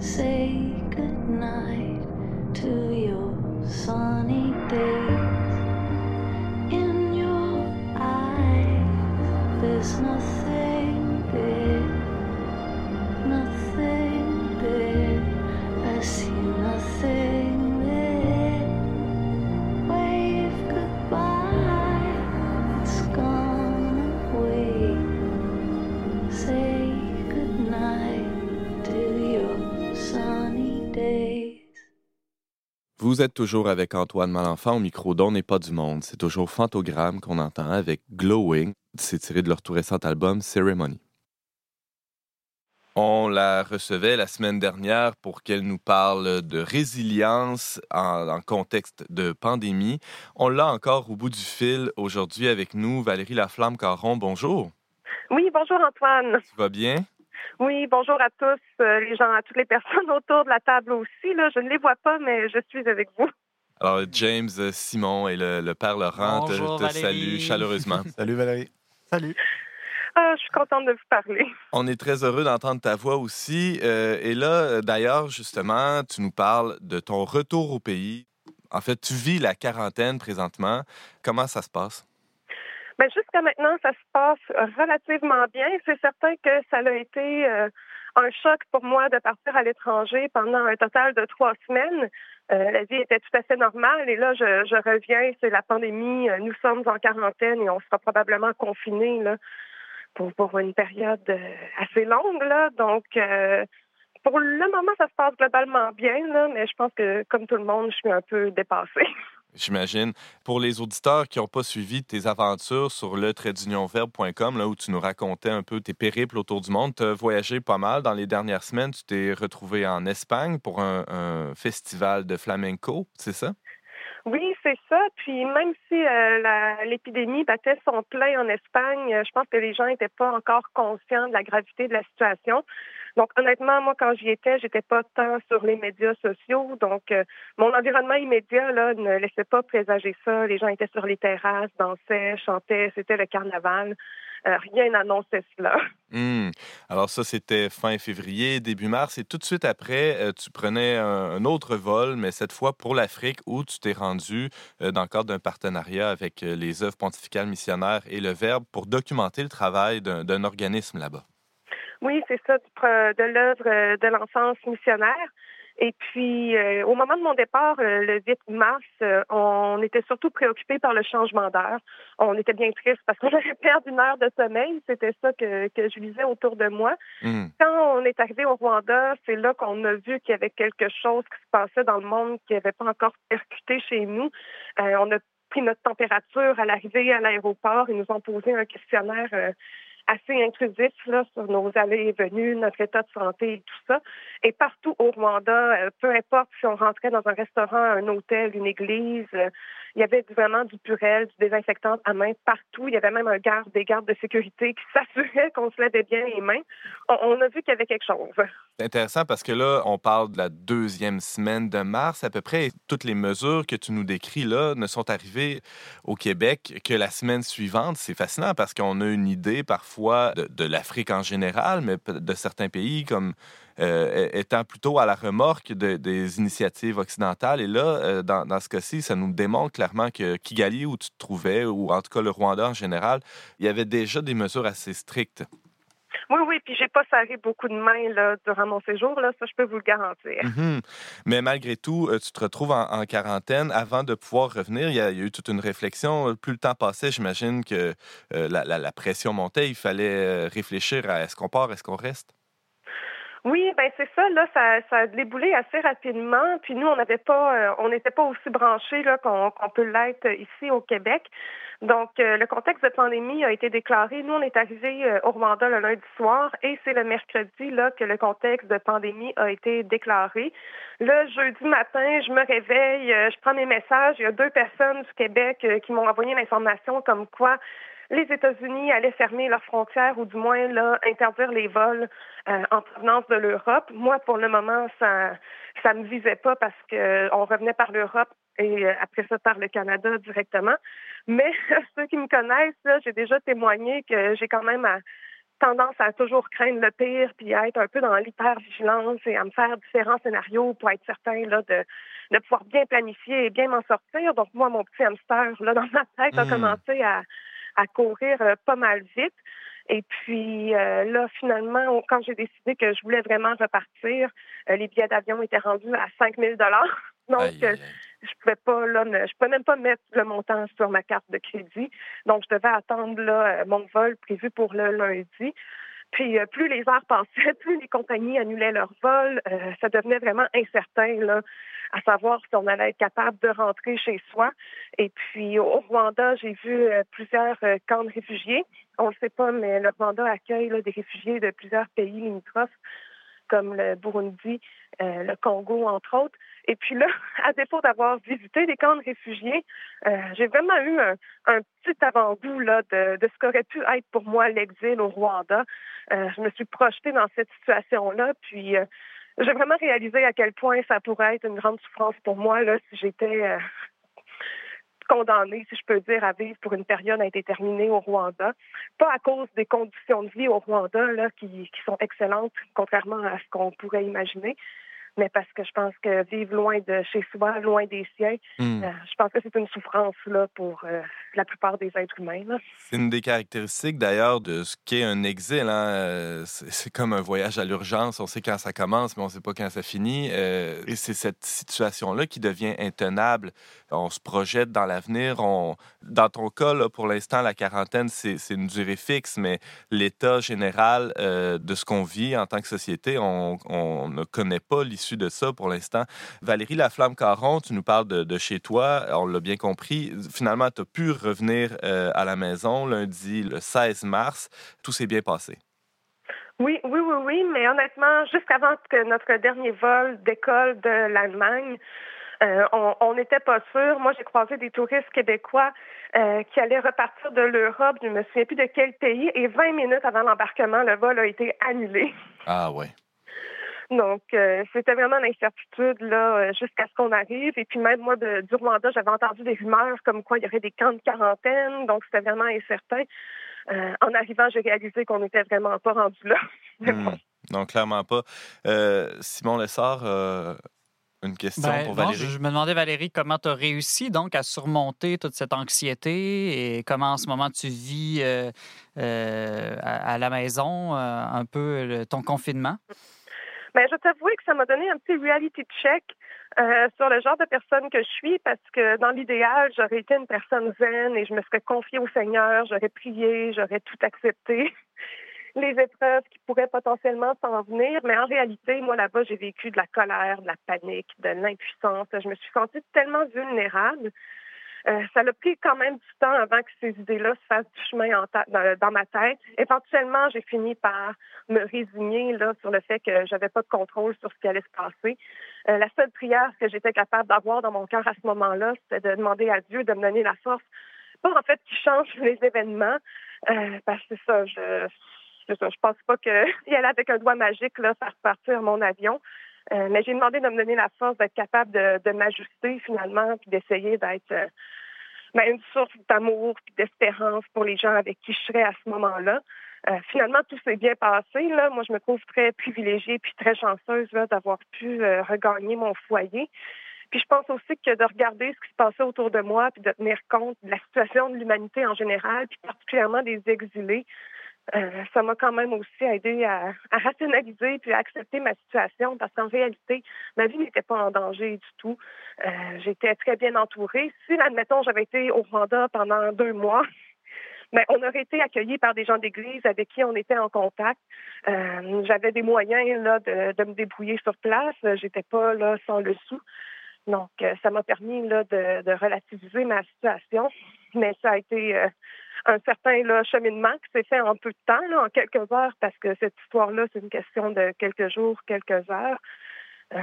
Say goodnight to your sunny days. In your eyes, there's nothing Vous êtes toujours avec Antoine Malenfant au micro d'On n'est pas du monde. C'est toujours Fantogramme qu'on entend avec Glowing. C'est tiré de leur tout récent album Ceremony. On la recevait la semaine dernière pour qu'elle nous parle de résilience en, en contexte de pandémie. On l'a encore au bout du fil aujourd'hui avec nous, Valérie Laflamme-Caron. Bonjour. Oui, bonjour Antoine. Tu vas bien? Oui, bonjour à tous, euh, les gens, à toutes les personnes autour de la table aussi. Là, je ne les vois pas, mais je suis avec vous. Alors, James, euh, Simon et le, le père Laurent te, Bonjour, te Valérie. saluent chaleureusement. Salut Valérie. Salut. Ah, je suis contente de vous parler. On est très heureux d'entendre ta voix aussi. Euh, et là, d'ailleurs, justement, tu nous parles de ton retour au pays. En fait, tu vis la quarantaine présentement. Comment ça se passe? Ben, jusqu'à maintenant, ça se passe relativement bien. C'est certain que ça a été euh, un choc pour moi de partir à l'étranger pendant un total de trois semaines. Euh, la vie était tout à fait normale et là, je, je reviens, c'est la pandémie, euh, nous sommes en quarantaine et on sera probablement confinés là, pour, pour une période euh, assez longue. Là. Donc, euh, pour le moment, ça se passe globalement bien, là, mais je pense que, comme tout le monde, je suis un peu dépassée. J'imagine. Pour les auditeurs qui n'ont pas suivi tes aventures sur le traitdunionverbe.com, là où tu nous racontais un peu tes périples autour du monde, tu as voyagé pas mal. Dans les dernières semaines, tu t'es retrouvé en Espagne pour un, festival de flamenco, c'est ça? Oui, c'est ça. Puis même si euh, l'épidémie battait son plein en Espagne, euh, je pense que les gens n'étaient pas encore conscients de la gravité de la situation. Donc honnêtement, moi quand j'y étais, j'étais pas tant sur les médias sociaux. Donc euh, mon environnement immédiat là ne laissait pas présager ça. Les gens étaient sur les terrasses, dansaient, chantaient, c'était le carnaval. Euh, rien n'annonçait cela. Hmm. Alors ça, c'était fin février, début mars. Et tout de suite après, euh, tu prenais un, autre vol, mais cette fois pour l'Afrique, où tu t'es rendu dans le cadre d'un partenariat avec les œuvres pontificales missionnaires et le Verbe pour documenter le travail d'un organisme là-bas. Oui, c'est ça, du de l'œuvre euh, de l'enfance missionnaire. Et puis, euh, au moment de mon départ, euh, le 8 mars, euh, on était surtout préoccupés par le changement d'heure. On était bien tristes parce qu'on avait perdu une heure de sommeil. C'était ça que, que je lisais autour de moi. Hmm. Quand on est arrivé au Rwanda, c'est là qu'on a vu qu'il y avait quelque chose qui se passait dans le monde qui n'avait pas encore percuté chez nous. On a pris notre température à l'arrivée à l'aéroport. Ils nous ont posé un questionnaire assez intrusif là, sur nos allées et venues, notre état de santé et tout ça. Et partout au Rwanda, euh, peu importe si on rentrait dans un restaurant, un hôtel, une église, euh, il y avait vraiment du purel, du désinfectant à main partout. Il y avait même un garde, des gardes de sécurité qui s'assuraient qu'on se lavait bien les mains. On, a vu qu'il y avait quelque chose. C'est intéressant parce que là, on parle de la deuxième semaine de mars à peu près. Toutes les mesures que tu nous décris là ne sont arrivées au Québec que la semaine suivante. C'est fascinant parce qu'on a une idée parfois de, l'Afrique en général, mais de certains pays comme euh, étant plutôt à la remorque de- des initiatives occidentales. Et là, euh, dans, dans ce cas-ci, ça nous démontre clairement que Kigali, où tu te trouvais, ou en tout cas le Rwanda en général, il y avait déjà des mesures assez strictes. Oui, oui, puis j'ai pas serré beaucoup de mains là, durant mon séjour, là, ça je peux vous le garantir. Mhm. Mais malgré tout, euh, tu te retrouves en, quarantaine. Avant de pouvoir revenir, il y, a, eu toute une réflexion. Plus le temps passait, j'imagine que euh, la, la- la pression montait. Il fallait euh, réfléchir à est-ce qu'on part, est-ce qu'on reste? Oui, ben c'est ça, là, ça, ça a déboulé assez rapidement. Puis nous, on n'avait pas, euh, on n'était pas aussi branchés là qu'on qu'on peut l'être ici au Québec. Donc, euh, le contexte de pandémie a été déclaré. Nous, on est arrivés euh, au Rwanda le lundi soir et c'est le mercredi là que le contexte de pandémie a été déclaré. Le jeudi matin, je me réveille, euh, je prends mes messages. Il y a deux personnes du Québec euh, qui m'ont envoyé l'information comme quoi les États-Unis allaient fermer leurs frontières ou du moins là interdire les vols euh, en provenance de l'Europe. Moi, pour le moment, ça ça me visait pas parce que on revenait par l'Europe et euh, après ça par le Canada directement. Mais ceux qui me connaissent, j'ai déjà témoigné que j'ai quand même à- tendance à toujours craindre le pire puis à être un peu dans l'hyper-vigilance et à me faire différents scénarios pour être certain là, de, de pouvoir bien planifier et bien m'en sortir. Donc, moi, mon petit hamster, là, dans ma tête, a Mm. commencé à, à courir euh, pas mal vite. Et puis euh, là, finalement, quand j'ai décidé que je voulais vraiment repartir, euh, les billets d'avion étaient rendus à 5 000 Donc, Aïe, euh, aïe, je pouvais pas là, ne- je pouvais même pas mettre le montant sur ma carte de crédit. Donc, je devais attendre là euh, mon vol prévu pour le lundi. Puis euh, plus les heures passaient, plus les compagnies annulaient leurs vols. Euh, ça devenait vraiment incertain là, à savoir si on allait être capable de rentrer chez soi. Et puis au Rwanda, j'ai vu euh, plusieurs camps de réfugiés. On ne sait pas, mais le Rwanda accueille là, des réfugiés de plusieurs pays limitrophes, comme le Burundi, le Congo, entre autres. Et puis là, à défaut d'avoir visité des camps de réfugiés, euh, j'ai vraiment eu un, petit avant-goût là, de, ce qu'aurait pu être pour moi l'exil au Rwanda. Euh, je me suis projetée dans cette situation-là, puis euh, j'ai vraiment réalisé à quel point ça pourrait être une grande souffrance pour moi là, si j'étais condamnée, si je peux dire, à vivre pour une période indéterminée au Rwanda. Pas à cause des conditions de vie au Rwanda là, qui sont excellentes, contrairement à ce qu'on pourrait imaginer, mais parce que je pense que vivre loin de chez soi, loin des siens, Hmm. euh, je pense que c'est une souffrance là, pour euh, la plupart des êtres humains. C'est une des caractéristiques d'ailleurs de ce qu'est un exil. hein. Euh, C'est comme un voyage à l'urgence. On sait quand ça commence, mais on ne sait pas quand ça finit. Euh, et c'est cette situation-là qui devient intenable. On se projette dans l'avenir. On... Dans ton cas, là, pour l'instant, la quarantaine, c'est une durée fixe, mais l'état général de ce qu'on vit en tant que société, on, on ne connaît pas de ça pour l'instant. Valérie Laflamme-Caron, tu nous parles de, de chez toi, on l'a bien compris. Finalement, tu as pu revenir euh, à la maison lundi, le 16 mars. Tout s'est bien passé. Oui, oui, oui, oui, mais honnêtement, jusqu'avant que notre dernier vol décolle de l'Allemagne, euh, on n'était pas sûr. Moi, j'ai croisé des touristes québécois euh, qui allaient repartir de l'Europe, je ne me souviens plus de quel pays, et 20 minutes avant l'embarquement, le vol a été annulé. Ah ouais. Donc, euh, c'était vraiment l'incertitude là euh, jusqu'à ce qu'on arrive. Et puis même moi, de, du Rwanda, j'avais entendu des rumeurs comme quoi il y aurait des camps de quarantaine. Donc, c'était vraiment incertain. Euh, en arrivant, j'ai réalisé qu'on n'était vraiment pas rendu là. Hmm. Non, clairement pas. Euh, Simon Lessard, euh, une question Ben, pour Valérie. je, je me demandais, Valérie, comment tu as réussi donc à surmonter toute cette anxiété et comment en ce moment tu vis euh, euh, à, à la maison euh, un peu le- ton confinement? Ben, je t'avouer que ça m'a donné un petit reality check euh, sur le genre de personne que je suis parce que dans l'idéal, j'aurais été une personne zen et je me serais confiée au Seigneur, j'aurais prié, j'aurais tout accepté. Les épreuves qui pourraient potentiellement s'en venir, mais en réalité, moi là-bas, j'ai vécu de la colère, de la panique, de l'impuissance. Je me suis sentie tellement vulnérable. Euh, ça a pris quand même du temps avant que ces idées-là se fassent du chemin en ta- dans, ma tête. Éventuellement, j'ai fini par me résigner là, sur le fait que j'avais pas de contrôle sur ce qui allait se passer. Euh, la seule prière que j'étais capable d'avoir dans mon cœur à ce moment-là, c'était de demander à Dieu de me donner la force. Pas en fait qui change les événements, euh, parce que c'est ça, je ça, je pense pas qu'il allait avec un doigt magique là, faire partir mon avion. Euh, mais j'ai demandé de me donner la force d'être capable de, de m'ajuster finalement, puis d'essayer d'être euh, ben, une source d'amour puis d'espérance pour les gens avec qui je serais à ce moment-là. Euh, finalement, tout s'est bien passé. Là. Moi, je me trouve très privilégiée puis très chanceuse d'avoir pu euh, regagner mon foyer. Puis je pense aussi que de regarder ce qui se passait autour de moi puis de tenir compte de la situation de l'humanité en général, puis particulièrement des exilés, euh, ça m'a quand même aussi aidé à, rationaliser puis à accepter ma situation parce qu'en réalité, ma vie n'était pas en danger du tout. Euh, J'étais très bien entourée. Si, admettons, j'avais été au Rwanda pendant deux mois, mais on aurait été accueillis par des gens d'église avec qui on était en contact. Euh, J'avais des moyens là de, de me débrouiller sur place. J'étais pas là sans le sou. Donc, euh, ça m'a permis là, de, de relativiser ma situation. Mais ça a été euh, un certain là, cheminement qui s'est fait en peu de temps, là, en quelques heures, parce que cette histoire-là, c'est une question de quelques jours, quelques heures. Euh,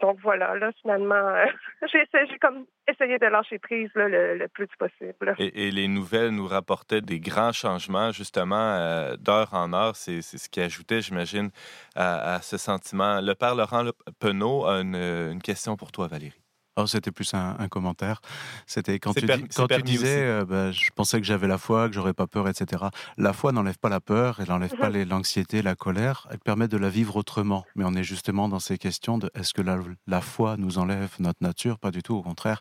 donc voilà, là, finalement, euh, j'ai comme essayé de lâcher prise le, plus possible. Et, les nouvelles nous rapportaient des grands changements, justement, euh, d'heure en heure. C'est ce qui ajoutait, j'imagine, à, ce sentiment. Le père Laurent Penaud a une question pour toi, Valérie. Oh, c'était plus un, un commentaire. C'était quand tu, dis- quand disais, euh, bah, je pensais que j'avais la foi, que j'aurais pas peur, etc. La foi n'enlève pas la peur, elle n'enlève pas l'anxiété, la colère. Elle permet de la vivre autrement. Mais on est justement dans ces questions de est-ce que la, la foi nous enlève notre nature? Pas du tout. Au contraire,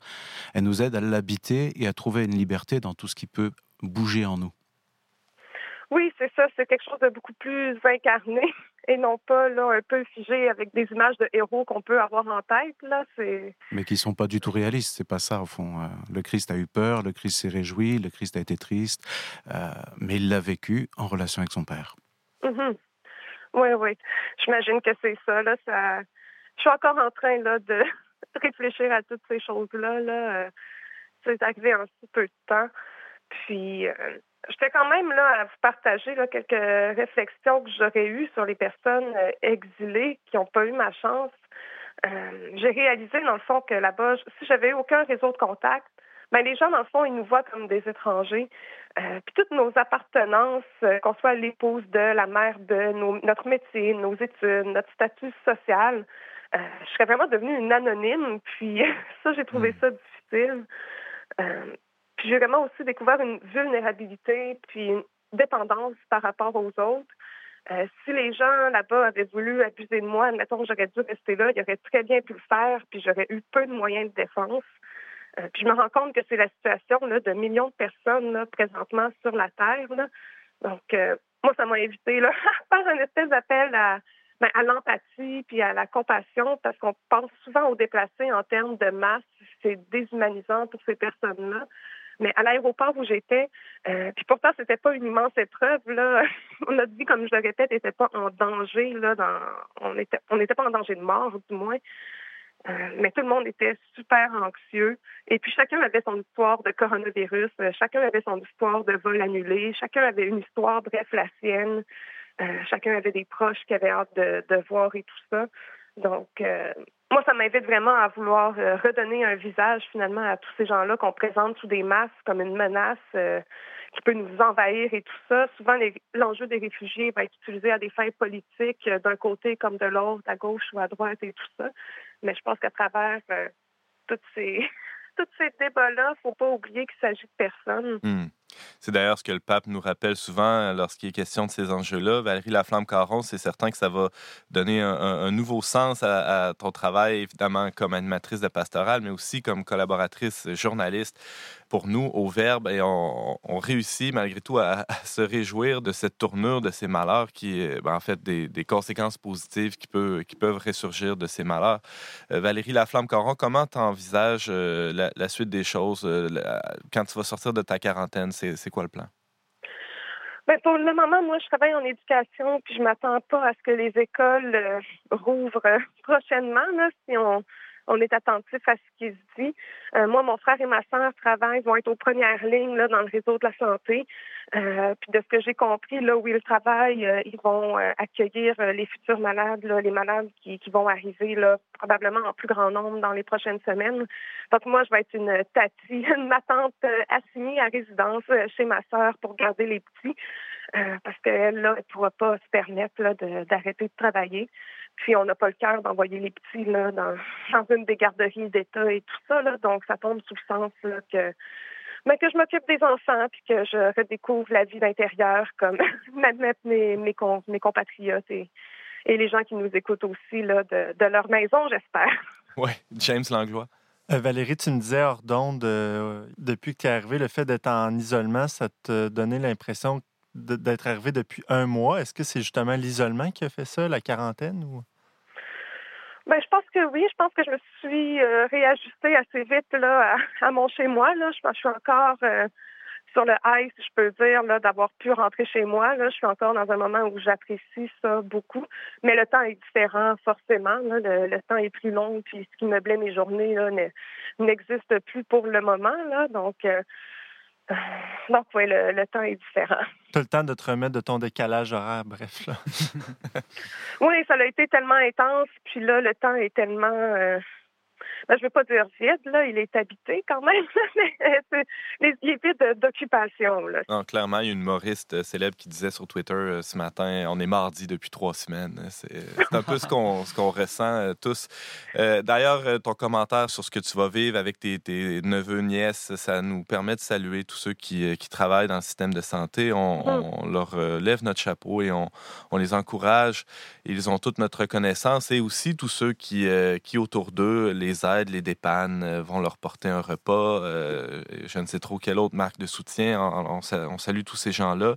elle nous aide à l'habiter et à trouver une liberté dans tout ce qui peut bouger en nous. Oui, c'est ça. C'est quelque chose de beaucoup plus incarné et non pas là un peu figé avec des images de héros qu'on peut avoir en tête. Là, mais qui sont pas du tout réalistes. C'est pas ça au fond. Euh, Le Christ a eu peur, le Christ s'est réjoui, le Christ a été triste, euh, mais il l'a vécu en relation avec son Père. Mhm. Oui, oui. J'imagine que c'est ça. Là, ça. Je suis encore en train là de réfléchir à toutes ces choses-là. Là. Euh, C'est arrivé en si peu de temps. Puis, euh, j'étais quand même là à vous partager là, quelques réflexions que j'aurais eues sur les personnes euh, exilées qui n'ont pas eu ma chance. Euh, J'ai réalisé, dans le fond, que là-bas, si j'avais eu aucun réseau de contact, ben, les gens, dans le fond, ils nous voient comme des étrangers. Euh, puis toutes nos appartenances, euh, qu'on soit l'épouse de, la mère de, nos- notre métier, nos études, notre statut social, je serais vraiment devenue une anonyme. Puis ça, j'ai trouvé ça difficile. Puis j'ai vraiment aussi découvert une vulnérabilité, puis une dépendance par rapport aux autres. Euh, si les gens là-bas avaient voulu abuser de moi, admettons que j'aurais dû rester là, ils auraient très bien pu le faire, puis j'aurais eu peu de moyens de défense. Euh, puis je me rends compte que c'est la situation là, de millions de personnes là, présentement sur la Terre. là. Donc, euh, moi, ça m'a invité là, à faire un espèce d'appel à, ben, à l'empathie puis à la compassion parce qu'on pense souvent aux déplacés en termes de masse. C'est déshumanisant pour ces personnes-là. Mais à l'aéroport où j'étais, euh, puis pourtant, c'était pas une immense épreuve. Là. Notre vie, comme je le répète, n'était pas en danger. Là, dans... On n'était on n'était pas en danger de mort, du moins. Euh, mais tout le monde était super anxieux. Et puis chacun avait son histoire de coronavirus, euh, chacun avait son histoire de vol annulé, chacun avait une histoire, bref, la sienne. Chacun avait des proches qui avaient hâte de, de voir et tout ça. Donc, moi, ça m'invite vraiment à vouloir euh, redonner un visage finalement à tous ces gens-là qu'on présente sous des masques comme une menace euh, qui peut nous envahir et tout ça. Souvent, l'enjeu des réfugiés va être utilisé à des fins politiques euh, d'un côté comme de l'autre, à gauche ou à droite et tout ça. Mais je pense qu'à travers toutes ces tous ces débats-là, faut pas oublier qu'il s'agit de personnes. Hmm. C'est d'ailleurs ce que le pape nous rappelle souvent lorsqu'il est question de ces enjeux-là. Valérie Laflamme-Caron, c'est certain que ça va donner un, nouveau sens à, ton travail, évidemment, comme animatrice de pastorale, mais aussi comme collaboratrice journaliste pour nous au Verbe. Et on, réussit malgré tout à, se réjouir de cette tournure, de ces malheurs qui, euh, ben, en fait, des, conséquences positives qui, peuvent ressurgir de ces malheurs. Euh, Valérie Laflamme-Caron, comment tu envisages la, suite des choses euh, quand tu vas sortir de ta quarantaine? C'est quoi le plan? Ben, pour le moment, moi, je travaille en éducation, puis je m'attends pas à ce que les écoles euh, rouvrent euh, prochainement, là, si on, on est attentif à ce qui se dit. Euh, moi, mon frère et ma sœur travaillent, vont être aux premières lignes là, dans le réseau de la santé. Euh, puis de ce que j'ai compris, là où ils travaillent, euh, ils vont accueillir les futurs malades, les malades qui, vont arriver là, probablement en plus grand nombre dans les prochaines semaines. Donc moi, je vais être une tati, une ma tante euh, assignée à résidence chez ma sœur pour garder les petits. Parce qu'elle, là, elle ne pourra pas se permettre d'arrêter de, travailler. Puis on n'a pas le cœur d'envoyer les petits là, dans, dans une des garderies d'État et tout ça. Là, donc ça tombe sous le sens là, que, ben, que je m'occupe des enfants puis que je redécouvre la vie d'intérieur comme m'admettent mes, mes, con- mes compatriotes et, et les gens qui nous écoutent aussi là, de, de leur maison, j'espère. Oui, James Langlois. Euh, Valérie, tu me disais hors d'onde, euh, depuis que tu es arrivé, le fait d'être en isolement, ça te donnait l'impression de- d'être arrivé depuis un mois. Est-ce que c'est justement l'isolement qui a fait ça, la quarantaine? Ou... Ben, je pense que oui. Je pense que je me suis euh, réajustée assez vite là, à, mon chez-moi. Là. Je je suis encore euh, sur le high, si je peux dire, d'avoir pu rentrer chez moi. Là. Je suis encore dans un moment où j'apprécie ça beaucoup. Mais le temps est différent, forcément. Le, temps est plus long, puis ce qui meublait mes journées n'existe plus pour le moment. Là. Donc, euh, donc oui, le, le temps est différent. Tu as le temps de te remettre de ton décalage horaire, bref. Là. Oui, ça a été tellement intense, puis là, le temps est tellement. euh, ben, je veux pas dire vide, là, il est habité quand même, mais euh, c'est- les- de- d'occupation. Non, clairement, il y a une humoriste euh, célèbre qui disait sur Twitter euh, ce matin on est mardi depuis trois semaines. C'est c'est un peu ce qu'on ressent euh, tous. Euh, D'ailleurs, euh, ton commentaire sur ce que tu vas vivre avec tes, tes neveux, nièces, ça nous permet de saluer tous ceux qui, euh, qui travaillent dans le système de santé. On, on leur euh, lève notre chapeau et on, on les encourage. Ils ont toute notre reconnaissance et aussi tous ceux qui, euh, qui autour d'eux, les aident, les dépannent, euh, vont leur porter un repas. euh, je ne sais trop quelle autre marque de soutien. On, on sa- on salue tous ces gens-là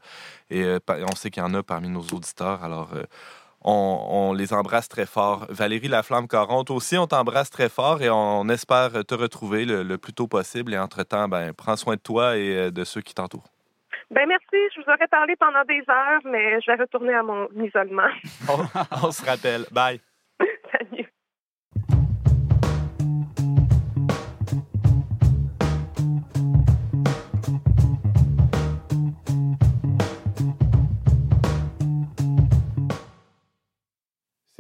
et euh, on sait qu'il y en a parmi nos auditeurs. Alors, euh, on, on les embrasse très fort. Valérie Laflamme-Caron, aussi, on t'embrasse très fort et on, espère te retrouver le, le plus tôt possible. Et entre-temps, ben, prends soin de toi et de ceux qui t'entourent. Ben merci, je vous aurais parlé pendant des heures, mais je vais retourner à mon isolement. On, on se rappelle. Bye. Salut.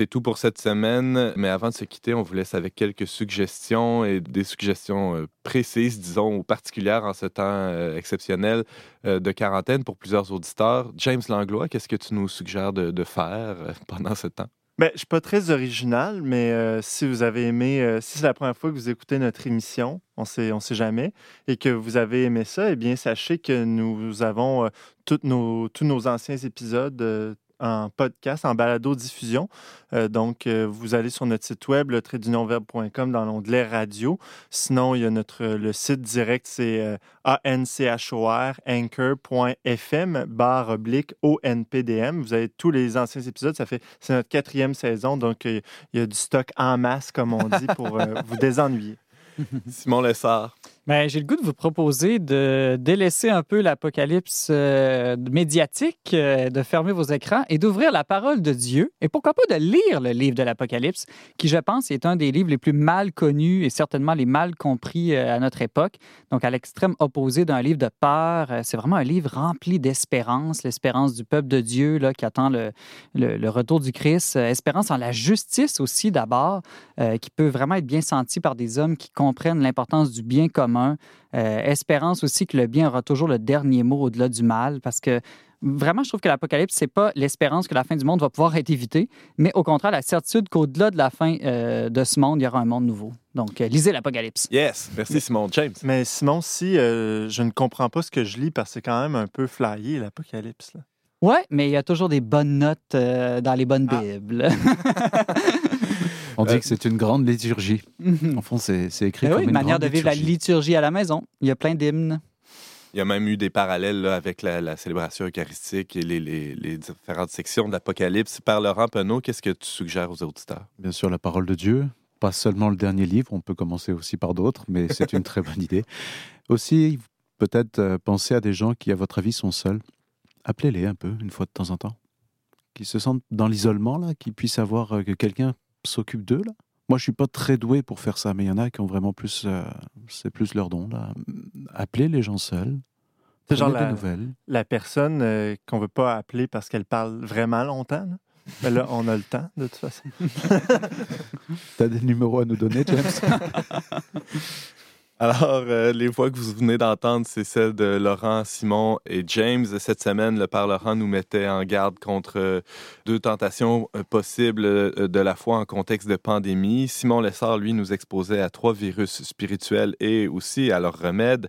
C'est tout pour cette semaine, mais avant de se quitter, on vous laisse avec quelques suggestions et des suggestions euh, précises, disons, ou particulières en ce temps euh, exceptionnel euh, de quarantaine pour plusieurs auditeurs. James Langlois, qu'est-ce que tu nous suggères de, faire pendant ce temps? Ben, je suis pas très original, mais si vous avez aimé, si c'est la première fois que vous écoutez notre émission, on sait, on sait jamais, et que vous avez aimé ça, eh bien, sachez que nous avons nos, tous nos anciens épisodes en podcast, en balado-diffusion. Euh, donc, euh, vous allez sur notre site web, le traitdunionverbe.com, dans l'onglet radio. Sinon, il y a notre, le site direct, c'est euh, anchor, anchor.fm, barre oblique, ONPDM. Vous avez tous les anciens épisodes. Ça fait, c'est notre quatrième saison. Donc, euh, il y a du stock en masse, comme on dit, pour euh, vous désennuyer. Simon Lessard. Ben, J'ai le goût de vous proposer de délaisser un peu l'apocalypse euh, médiatique, euh, de fermer vos écrans et d'ouvrir la parole de Dieu. Et pourquoi pas de lire le livre de l'Apocalypse, qui, je pense, est un des livres les plus mal connus et certainement les mal compris euh, à notre époque. Donc, à l'extrême opposé d'un livre de peur, c'est vraiment un livre rempli d'espérance, l'espérance du peuple de Dieu là, qui attend le, le- retour du Christ, espérance en la justice aussi d'abord, qui peut vraiment être bien sentie par des hommes qui comprennent l'importance du bien commun. Euh, espérance aussi que le bien aura toujours le dernier mot au-delà du mal, parce que vraiment, je trouve que l'Apocalypse, c'est pas l'espérance que la fin du monde va pouvoir être évitée, mais au contraire, la certitude qu'au-delà de la fin euh, de ce monde, il y aura un monde nouveau. Donc, euh, lisez l'Apocalypse. Yes, merci Simon. James. Mais Simon, si euh, je ne comprends pas ce que je lis, parce que c'est quand même un peu flyé, l'Apocalypse. là. Ouais, mais il y a toujours des bonnes notes euh, dans les bonnes Ah. Bibles. On dit Euh, que c'est une grande liturgie. En fond, c'est écrit Ben comme oui, une une manière de vivre la liturgie. à la maison. Il y a plein d'hymnes. Il y a même eu des parallèles là, avec la, la célébration eucharistique et les, les- les différentes sections de l'Apocalypse. Par Laurent Penaud, qu'est-ce que tu suggères aux auditeurs? Bien sûr, la parole de Dieu. Pas seulement le dernier livre, on peut commencer aussi par d'autres, mais c'est une très bonne idée. Aussi, peut-être euh, penser à des gens qui, à votre avis, sont seuls. Appelez-les un peu, une fois de temps en temps. Qui se sentent dans l'isolement, là, qui puissent avoir euh, que quelqu'un s'occupe d'eux, là. Moi, je suis pas très doué pour faire ça, mais il y en a qui ont vraiment plus, euh, c'est plus leur don, là. Appelez les gens seuls. C'est genre la-. La personne euh, qu'on ne veut pas appeler parce qu'elle parle vraiment longtemps. Là. Mais là, on a le temps, de toute façon. T'as des numéros à nous donner, James? Alors, euh, les voix que vous venez d'entendre, c'est celles de Laurent, Simon et James. Cette semaine, le Père Laurent nous mettait en garde contre euh, deux tentations euh, possibles euh, de la foi en contexte de pandémie. Simon Lessard, lui, nous exposait à trois virus spirituels et aussi à leurs remèdes.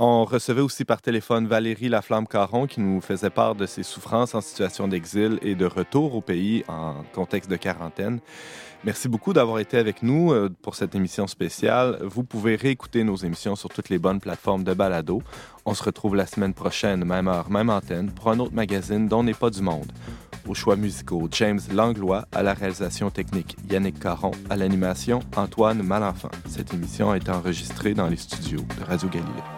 On recevait aussi par téléphone Valérie Laflamme-Caron qui nous faisait part de ses souffrances en situation d'exil et de retour au pays en contexte de quarantaine. Merci beaucoup d'avoir été avec nous euh, pour cette émission spéciale. Vous pouvez réécouter nos émissions sur toutes les bonnes plateformes de balado. On se retrouve la semaine prochaine, même heure, même antenne, pour un autre magazine dont n'est pas du monde. Aux choix musicaux, James Langlois, à la réalisation technique, Yannick Caron, à l'animation, Antoine Malenfant. Cette émission été enregistrée dans les studios de Radio Galilée.